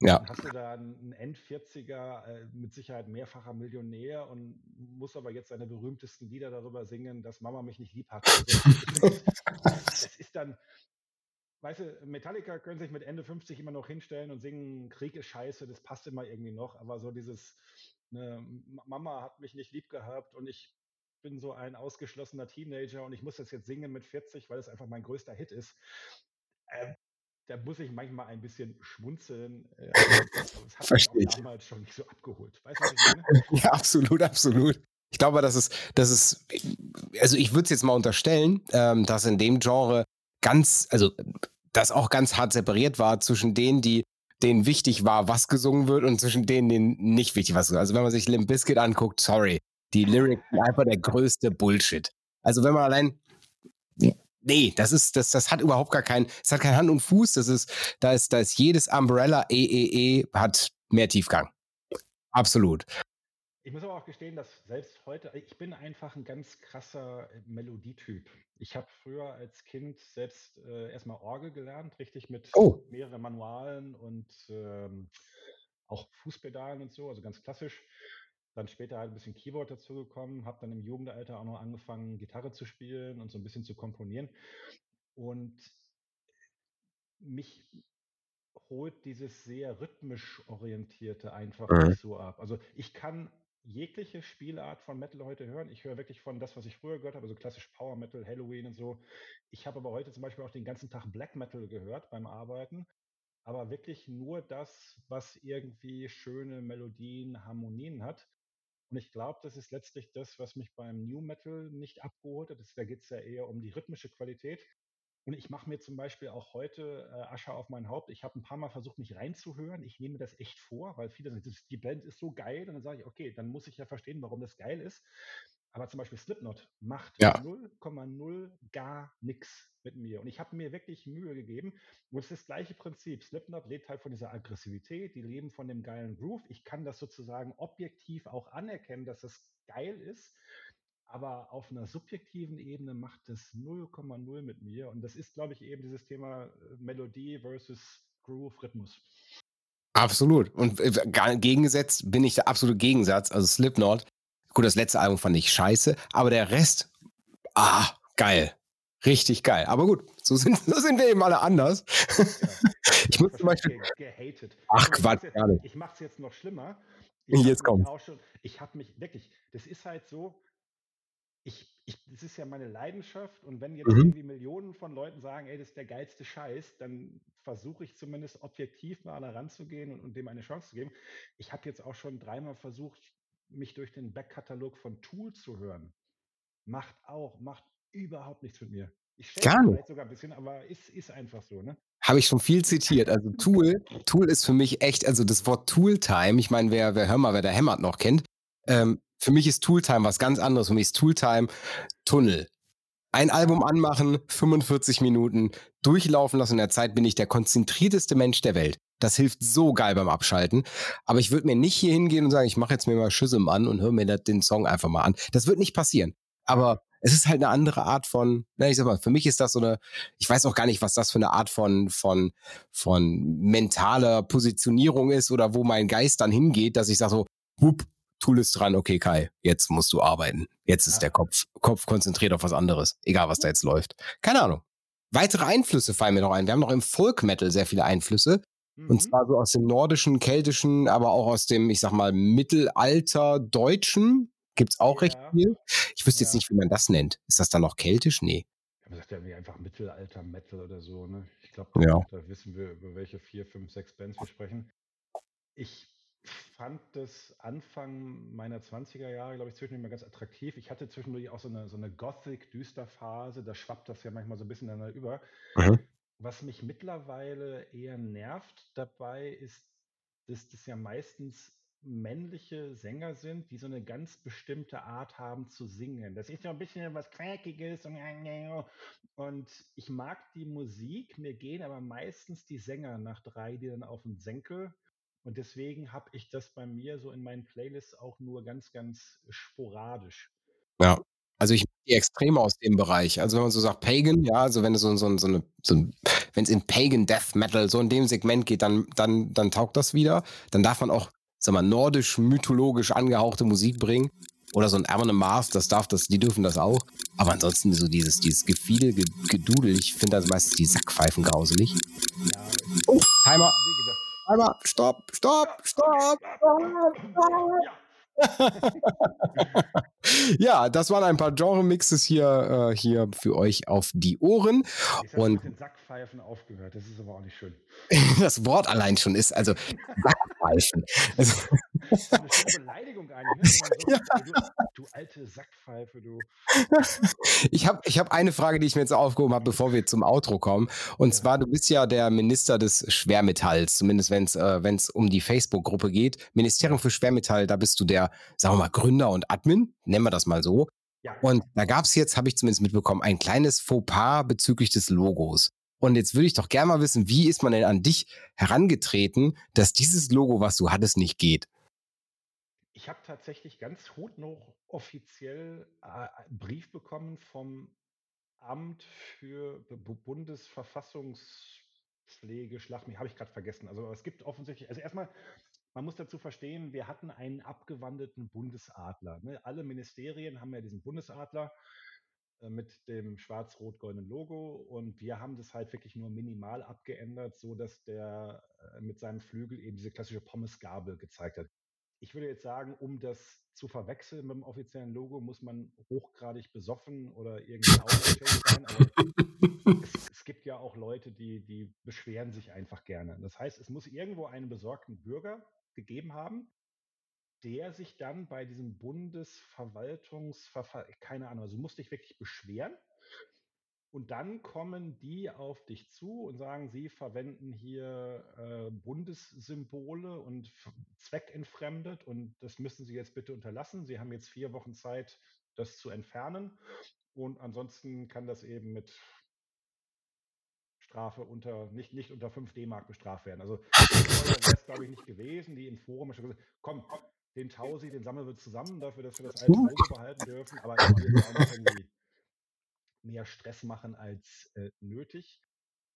Ja. Dann hast du da einen End-40er, äh, mit Sicherheit mehrfacher Millionär und muss aber jetzt seine berühmtesten Lieder darüber singen, dass Mama mich nicht lieb hat. Also, das, das ist dann, weißt du, Metallica können sich mit Ende 50 immer noch hinstellen und singen, Krieg ist scheiße, das passt immer irgendwie noch, aber so dieses, ne, Mama hat mich nicht lieb gehabt und ich bin so ein ausgeschlossener Teenager und ich muss das jetzt singen mit 40, weil es einfach mein größter Hit ist. Äh, da muss ich manchmal ein bisschen schmunzeln. Äh, das hat Verstehe mich damals schon nicht so abgeholt. Weißt du, ich? Ja, absolut, absolut. Ich glaube, das ist, das ist, also ich würde es jetzt mal unterstellen, ähm, dass in dem Genre ganz, also das auch ganz hart separiert war zwischen denen, die denen wichtig war, was gesungen wird und zwischen denen, denen nicht wichtig was. Also wenn man sich Limp Bizkit anguckt, sorry, die Lyrics sind einfach der größte Bullshit. Also wenn man allein Nee, das ist, das, das hat überhaupt gar keinen, es hat kein Hand und Fuß, das ist, da ist, da ist jedes Umbrella EEE hat mehr Tiefgang. Absolut. Ich muss aber auch gestehen, dass selbst heute, ich bin einfach ein ganz krasser Melodietyp. Ich habe früher als Kind selbst äh, erstmal Orgel gelernt, richtig mit oh. mehreren Manualen und ähm, auch Fußpedalen und so, also ganz klassisch. Dann später halt ein bisschen Keyboard dazu gekommen, habe dann im Jugendalter auch noch angefangen, Gitarre zu spielen und so ein bisschen zu komponieren. Und mich holt dieses sehr rhythmisch orientierte einfach mhm. so ab. Also ich kann jegliche Spielart von Metal heute hören. Ich höre wirklich von das, was ich früher gehört habe, also klassisch Power Metal, Halloween und so. Ich habe aber heute zum Beispiel auch den ganzen Tag Black Metal gehört beim Arbeiten. Aber wirklich nur das, was irgendwie schöne Melodien, Harmonien hat. Und ich glaube, das ist letztlich das, was mich beim New Metal nicht abgeholt hat. da geht es ja eher um die rhythmische Qualität. Und ich mache mir zum Beispiel auch heute äh, Asche auf mein Haupt. Ich habe ein paar Mal versucht, mich reinzuhören. Ich nehme das echt vor, weil viele sagen, die Band ist so geil. Und dann sage ich, okay, dann muss ich ja verstehen, warum das geil ist. Aber zum Beispiel Slipknot macht 0,0 ja. gar nichts mit mir. Und ich habe mir wirklich Mühe gegeben. Und es ist das gleiche Prinzip. Slipknot lebt halt von dieser Aggressivität, die leben von dem geilen Groove. Ich kann das sozusagen objektiv auch anerkennen, dass das geil ist aber auf einer subjektiven Ebene macht es 0,0 mit mir. Und das ist, glaube ich, eben dieses Thema äh, Melodie versus Groove, Rhythmus. Absolut. Und äh, gegengesetzt bin ich der absolute Gegensatz. Also Slipknot. Gut, das letzte Album fand ich scheiße, aber der Rest, ah, geil. Richtig geil. Aber gut, so sind, so sind wir eben alle anders. Ja, ich muss zum Beispiel. Gehatet. Ach, Quatsch, Ich mache es jetzt noch schlimmer. Ich jetzt kommt. Ich habe mich wirklich, das ist halt so, ich, ich, das ist ja meine Leidenschaft und wenn jetzt mhm. irgendwie Millionen von Leuten sagen, ey, das ist der geilste Scheiß, dann versuche ich zumindest objektiv mal da ranzugehen und, und dem eine Chance zu geben. Ich habe jetzt auch schon dreimal versucht, mich durch den Backkatalog von Tool zu hören. Macht auch, macht überhaupt nichts mit mir. Ich Gar nicht. vielleicht sogar ein bisschen, aber ist, ist einfach so, ne? Habe ich schon viel zitiert. Also Tool, Tool ist für mich echt, also das Wort Tooltime, ich meine, wer, wer hör mal, wer der Hämmert noch kennt, ähm, für mich ist Tooltime was ganz anderes. Für mich ist Tooltime Tunnel. Ein Album anmachen, 45 Minuten, durchlaufen lassen. In der Zeit bin ich der konzentrierteste Mensch der Welt. Das hilft so geil beim Abschalten. Aber ich würde mir nicht hier hingehen und sagen, ich mache jetzt mir mal Schism an und höre mir den Song einfach mal an. Das wird nicht passieren. Aber es ist halt eine andere Art von, na, ich sag mal, für mich ist das so eine, ich weiß auch gar nicht, was das für eine Art von, von, von mentaler Positionierung ist oder wo mein Geist dann hingeht, dass ich sage so, hup, Tool ist dran, okay, Kai, jetzt musst du arbeiten. Jetzt ist ja. der Kopf, Kopf konzentriert auf was anderes, egal was da jetzt läuft. Keine Ahnung. Weitere Einflüsse fallen mir noch ein. Wir haben noch im Folk Metal sehr viele Einflüsse. Mhm. Und zwar so aus dem nordischen, keltischen, aber auch aus dem, ich sag mal, Mittelalter Deutschen gibt's auch ja. recht viel. Ich wüsste ja. jetzt nicht, wie man das nennt. Ist das dann noch keltisch? Nee. Man sagt ja irgendwie einfach Mittelalter Metal oder so, ne? Ich glaube, ja. da wissen wir, über welche vier, fünf, sechs Bands wir sprechen. Ich fand das Anfang meiner 20er Jahre, glaube ich, zwischendurch mal ganz attraktiv. Ich hatte zwischendurch auch so eine, so eine Gothic-Düster-Phase, da schwappt das ja manchmal so ein bisschen dann über. Mhm. Was mich mittlerweile eher nervt dabei, ist, dass das ja meistens männliche Sänger sind, die so eine ganz bestimmte Art haben zu singen. Das ist ja ein bisschen was Quäkiges und, und ich mag die Musik, mir gehen aber meistens die Sänger nach drei, die dann auf den Senkel Und deswegen habe ich das bei mir so in meinen Playlists auch nur ganz, ganz sporadisch. Ja. Also, ich die Extreme aus dem Bereich. Also, wenn man so sagt Pagan, ja, also wenn du so so so so 'n wenn's in Pagan Death Metal so in dem Segment geht, dann dann dann taugt das wieder. Dann darf man auch, sage mal, nordisch, mythologisch angehauchte Musik bringen oder so 'n Amon Amarth, das darf das die dürfen das auch. Aber ansonsten so dieses dieses Gefiedel, Ge Gedudel, ich finde also meistens die Sackpfeifen grauselig. Ja, Oh, Timer, wie gesagt Timer, stopp, stopp, stopp, stopp, stopp. Ja, das waren ein paar Genre-Mixes hier, äh, hier für euch auf die Ohren. Du Und mit den Sackpfeifen aufgehört. Das ist aber auch nicht schön. das Wort allein schon ist also Sackpfeifen. Also, Das ist 'ne schöne Beleidigung eigentlich, ne? Wenn so: „Du du alte Sackpfeife, du.“ ich habe ich habe eine Frage, die ich mir jetzt aufgehoben habe, bevor wir zum Outro kommen. Und Ja. zwar, du bist ja der Minister des Schwermetalls, zumindest wenn's äh, wenn's um die Facebook-Gruppe geht. Ministerium für Schwermetall, da bist du der, sagen wir mal, Gründer und Admin, nennen wir das mal so. Ja. Und da gab's jetzt, habe ich zumindest mitbekommen, ein kleines Fauxpas bezüglich des Logos. Und jetzt würde ich doch gerne mal wissen, wie ist man denn an dich herangetreten, dass dieses Logo, was du hattest, nicht geht? Ich habe tatsächlich ganz hutnoch offiziell, äh, 'n Brief bekommen vom Amt für Bundesverfassungspflege, schlag mich habe ich grad vergessen. Also, es gibt offensichtlich also, erst mal, man muss dazu verstehen, wir hatten einen abgewandelten Bundesadler, ne? Alle Ministerien haben ja diesen Bundesadler, äh, mit dem schwarz-rot-goldenen Logo und wir haben das halt wirklich nur minimal abgeändert, sodass der, äh, mit seinem Flügel eben diese klassische Pommesgabel gezeigt hat. Ich würde jetzt sagen, um das zu verwechseln mit dem offiziellen Logo, muss man hochgradig besoffen oder irgendwie augenscheinlich sein, aber es es gibt ja auch Leute, die die beschweren sich einfach gerne. Das heißt, es muss irgendwo einen besorgten Bürger gegeben haben, der sich dann bei diesem Bundesverwaltungsverfa keine Ahnung, also, du musst dich wirklich beschweren. Und dann kommen die auf dich zu und sagen, sie verwenden hier, äh, Bundessymbole und zweckentfremdet und das müssen Sie jetzt bitte unterlassen. Sie haben jetzt 4 Wochen Zeit, das zu entfernen und ansonsten kann das eben mit Strafe unter nicht nicht unter 5 D-Mark bestraft werden. Also, so teuer wär's, glaube ich, nicht gewesen. Die im Forum schon gesagt: „Komm, den Tausi, den sammeln wir zusammen dafür, dass wir das alte Logo behalten dürfen.“ Aber ich will jetzt auch nicht irgendwie mehr Stress machen als, äh, nötig.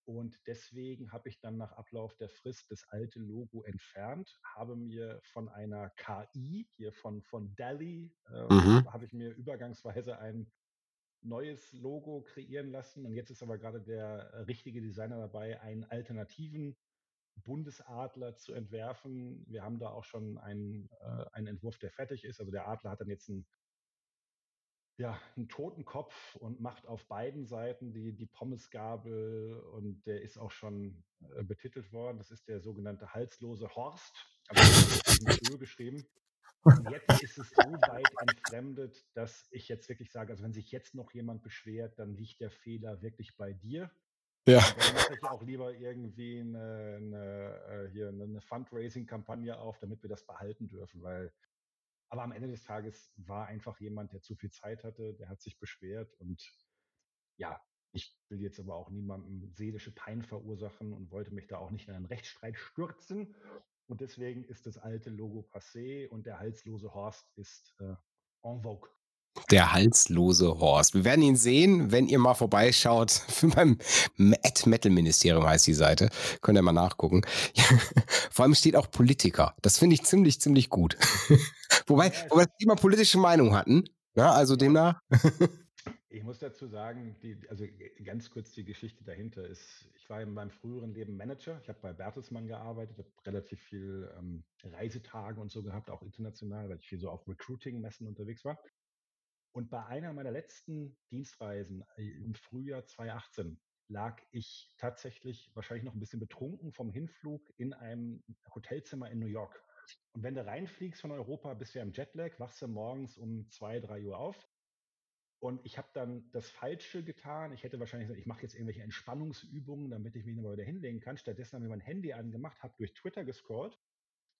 Und deswegen habe ich dann nach Ablauf der Frist das alte Logo entfernt, habe mir von einer KI hier von von DALL-E, äh, Mhm. habe ich mir übergangsweise ein neues Logo kreieren lassen. Und jetzt ist aber grade der, äh, richtige Designer dabei, einen alternativen Bundesadler zu entwerfen. Wir haben da auch schon einen äh, einen Entwurf, der fertig ist. Also, der Adler hat dann jetzt 'n ja, 'n Totenkopf und macht auf beiden Seiten die die Pommesgabel und der ist auch schon, äh, betitelt worden. Das ist der sogenannte halslose Horst, also, geschrieben. Und jetzt ist es so weit entfremdet, dass ich jetzt wirklich sage, also, wenn sich jetzt noch jemand beschwert, dann liegt der Fehler wirklich bei dir. Ja. Dann mache ich auch lieber irgendwie 'ne 'ne äh, hier 'ne 'ne Fundraising-Kampagne auf, damit wir das behalten dürfen, weil aber am Ende des Tages war einfach jemand, der zu viel Zeit hatte, der hat sich beschwert und ja, ich will jetzt aber auch niemandem seelische Pein verursachen und wollte mich da auch nicht in einen Rechtsstreit stürzen. Und deswegen ist das alte Logo passé und der halslose Horst ist, äh, en vogue. Der halslose Horst. Wir werden ihn sehen, wenn ihr mal vorbeischaut beim @metal-Ministerium heißt die Seite. Könnt ihr mal nachgucken. Vor allem steht auch Politiker. Das finde ich ziemlich, ziemlich gut. Wobei wobei die immer politische Meinung hatten, ne? Also, Ja. demnach Ich muss dazu sagen, die also, g ganz kurz die Geschichte dahinter ist ich war in meinem früheren Leben Manager. Ich habe bei Bertelsmann gearbeitet, habe relativ viel, ähm, Reisetage und so gehabt, auch international, weil ich viel so auf Recruiting-Messen unterwegs war. Und bei einer meiner letzten Dienstreisen, äh, im Frühjahr 2018 lag ich tatsächlich wahrscheinlich noch 'n bisschen betrunken vom Hinflug in einem Hotelzimmer in New York. Und wenn du reinfliegst von Europa, bist du ja im Jetlag, wachst du morgens um 2, 3:00 auf. Und ich habe dann das Falsche getan. Ich hätte wahrscheinlich gesagt: „Ich mache jetzt irgendwelche Entspannungsübungen, damit ich mich noch mal wieder hinlegen kann.“ Stattdessen habe ich mein Handy angemacht, habe durch Twitter gescrollt.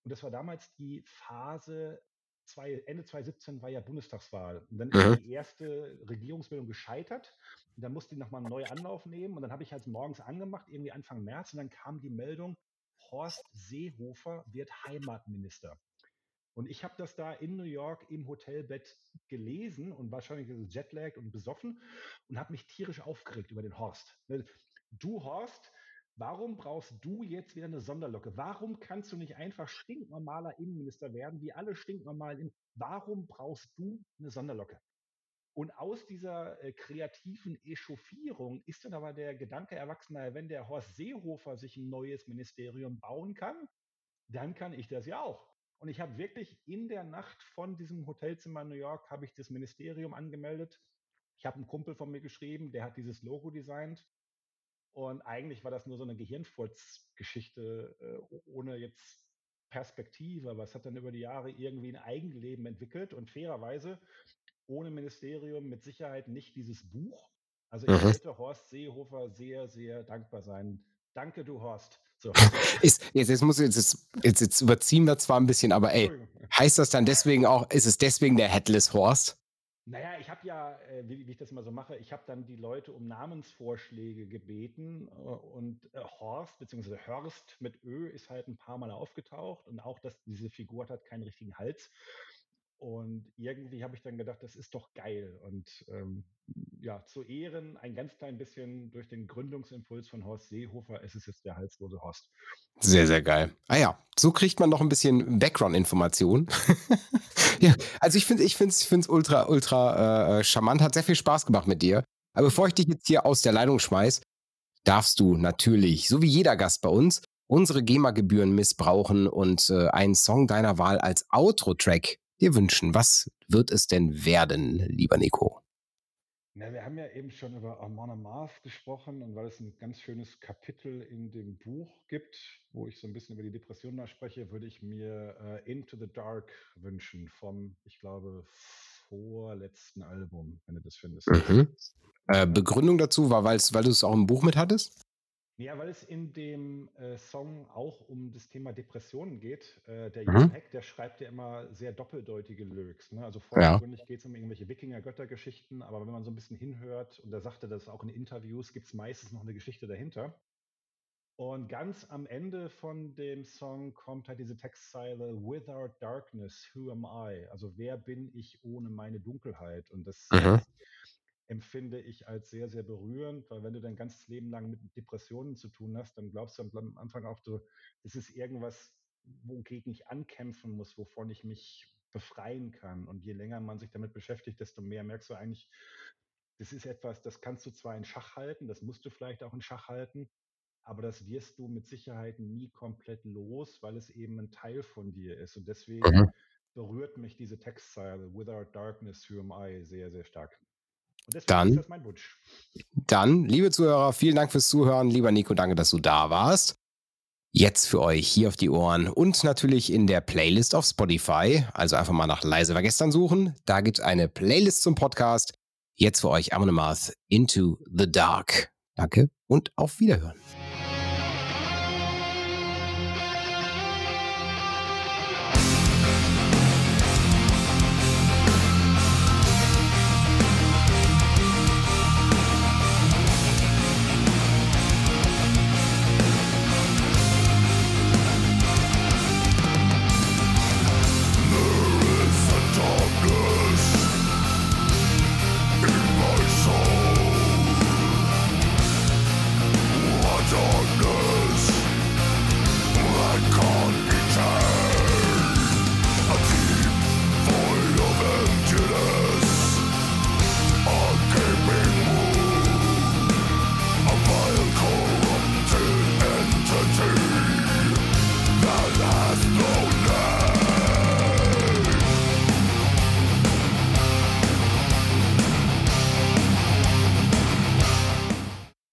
Und das war damals die Phase zwei Ende 2017 war ja Bundestagswahl. Und dann ist Mhm. die 1. Regierungsbildung gescheitert. Und dann musste die noch mal 'n Neuanlauf nehmen. Und dann habe ich halt morgens angemacht, irgendwie Anfang März, und dann kam die Meldung: Horst Seehofer wird Heimatminister. Und ich habe das da in New York im Hotelbett gelesen und wahrscheinlich jetlagged und besoffen und habe mich tierisch aufgeregt über den Horst. Ne, du Horst, warum brauchst du jetzt wieder eine Sonderlocke? Warum kannst du nicht einfach stinknormaler Innenminister werden, wie alle stinknormalen? Warum brauchst du eine Sonderlocke? Und aus dieser äh, kreativen Echauffierung ist dann aber der Gedanke erwachsen, naja, wenn der Horst Seehofer sich ein neues Ministerium bauen kann, dann kann ich das ja auch. Und ich habe wirklich in der Nacht von diesem Hotelzimmer in New York, habe ich das Ministerium angemeldet. Ich habe einen Kumpel von mir geschrieben, der hat dieses Logo designt. Und eigentlich war das nur so eine Gehirnfurzgeschichte äh, ohne jetzt Perspektive, aber es hat dann über die Jahre irgendwie ein Eigenleben entwickelt. Und fairerweise ohne Ministerium mit Sicherheit nicht dieses Buch. Also ich mhm. sollte Horst Seehofer sehr, sehr dankbar sein. Danke, du Horst. So. Ist, jetzt, jetzt, muss, jetzt, jetzt, jetzt überziehen wir zwar ein bisschen, aber ey, heißt das dann deswegen auch, ist es deswegen der Headless Horst? Naja, ich habe ja, äh, wie, wie, ich das immer so mache, ich habe dann die Leute um Namensvorschläge gebeten äh, und äh, Horst bzw. Hörst mit Ö ist halt ein paar Mal aufgetaucht und auch, dass diese Figur hat keinen richtigen Hals. Und irgendwie habe ich dann gedacht, das ist doch geil. Und ähm, ja, zu Ehren ein ganz klein bisschen durch den Gründungsimpuls von Horst Seehofer ist es jetzt der halslose Horst. Sehr, sehr geil. Ah ja, so kriegt man noch ein bisschen Background-Information. ja, also ich finde es ich ich ultra, ultra äh, charmant. Hat sehr viel Spaß gemacht mit dir. Aber bevor ich dich jetzt hier aus der Leitung schmeiß, darfst du natürlich, so wie jeder Gast bei uns, unsere GEMA-Gebühren missbrauchen und äh, einen Song deiner Wahl als Outro-Track dir wünschen. Was wird es denn werden, lieber Nico? Na, wir haben ja eben schon über Amon Mars gesprochen und weil es ein ganz schönes Kapitel in dem Buch gibt, wo ich so ein bisschen über die Depression da spreche, würde ich mir äh, Into the Dark wünschen vom, ich glaube, vorletzten Album, wenn du das findest. Mhm. Äh, Begründung dazu war, weil du es auch im Buch mit hattest? Ja, weil es in dem äh, Song auch um das Thema Depressionen geht. Äh, der mhm. Heck, der schreibt ja immer sehr doppeldeutige Lyrics. Ne? Also vordergründig ja. geht es um irgendwelche Wikinger-Göttergeschichten, aber wenn man so ein bisschen hinhört, und er sagte das auch in Interviews, gibt es meistens noch eine Geschichte dahinter. Und ganz am Ende von dem Song kommt halt diese Textzeile Without Darkness, who am I? Also wer bin ich ohne meine Dunkelheit? Und das mhm empfinde ich als sehr, sehr berührend, weil wenn du dein ganzes Leben lang mit Depressionen zu tun hast, dann glaubst du am Anfang auch, du, es ist irgendwas, wogegen ich ankämpfen muss, wovon ich mich befreien kann. Und je länger man sich damit beschäftigt, desto mehr merkst du eigentlich, das ist etwas, das kannst du zwar in Schach halten, das musst du vielleicht auch in Schach halten, aber das wirst du mit Sicherheit nie komplett los, weil es eben ein Teil von dir ist. Und deswegen mhm. berührt mich diese Textzeile, Without Darkness, Who Am I, sehr, sehr stark. Dann, ist das mein Wunsch. Dann, liebe Zuhörer, vielen Dank fürs Zuhören. Lieber Nico, danke, dass du da warst. Jetzt für euch hier auf die Ohren und natürlich in der Playlist auf Spotify. Also einfach mal nach Leise war gestern suchen. Da gibt es eine Playlist zum Podcast. Jetzt für euch Amon Into the Dark. Danke und auf Wiederhören.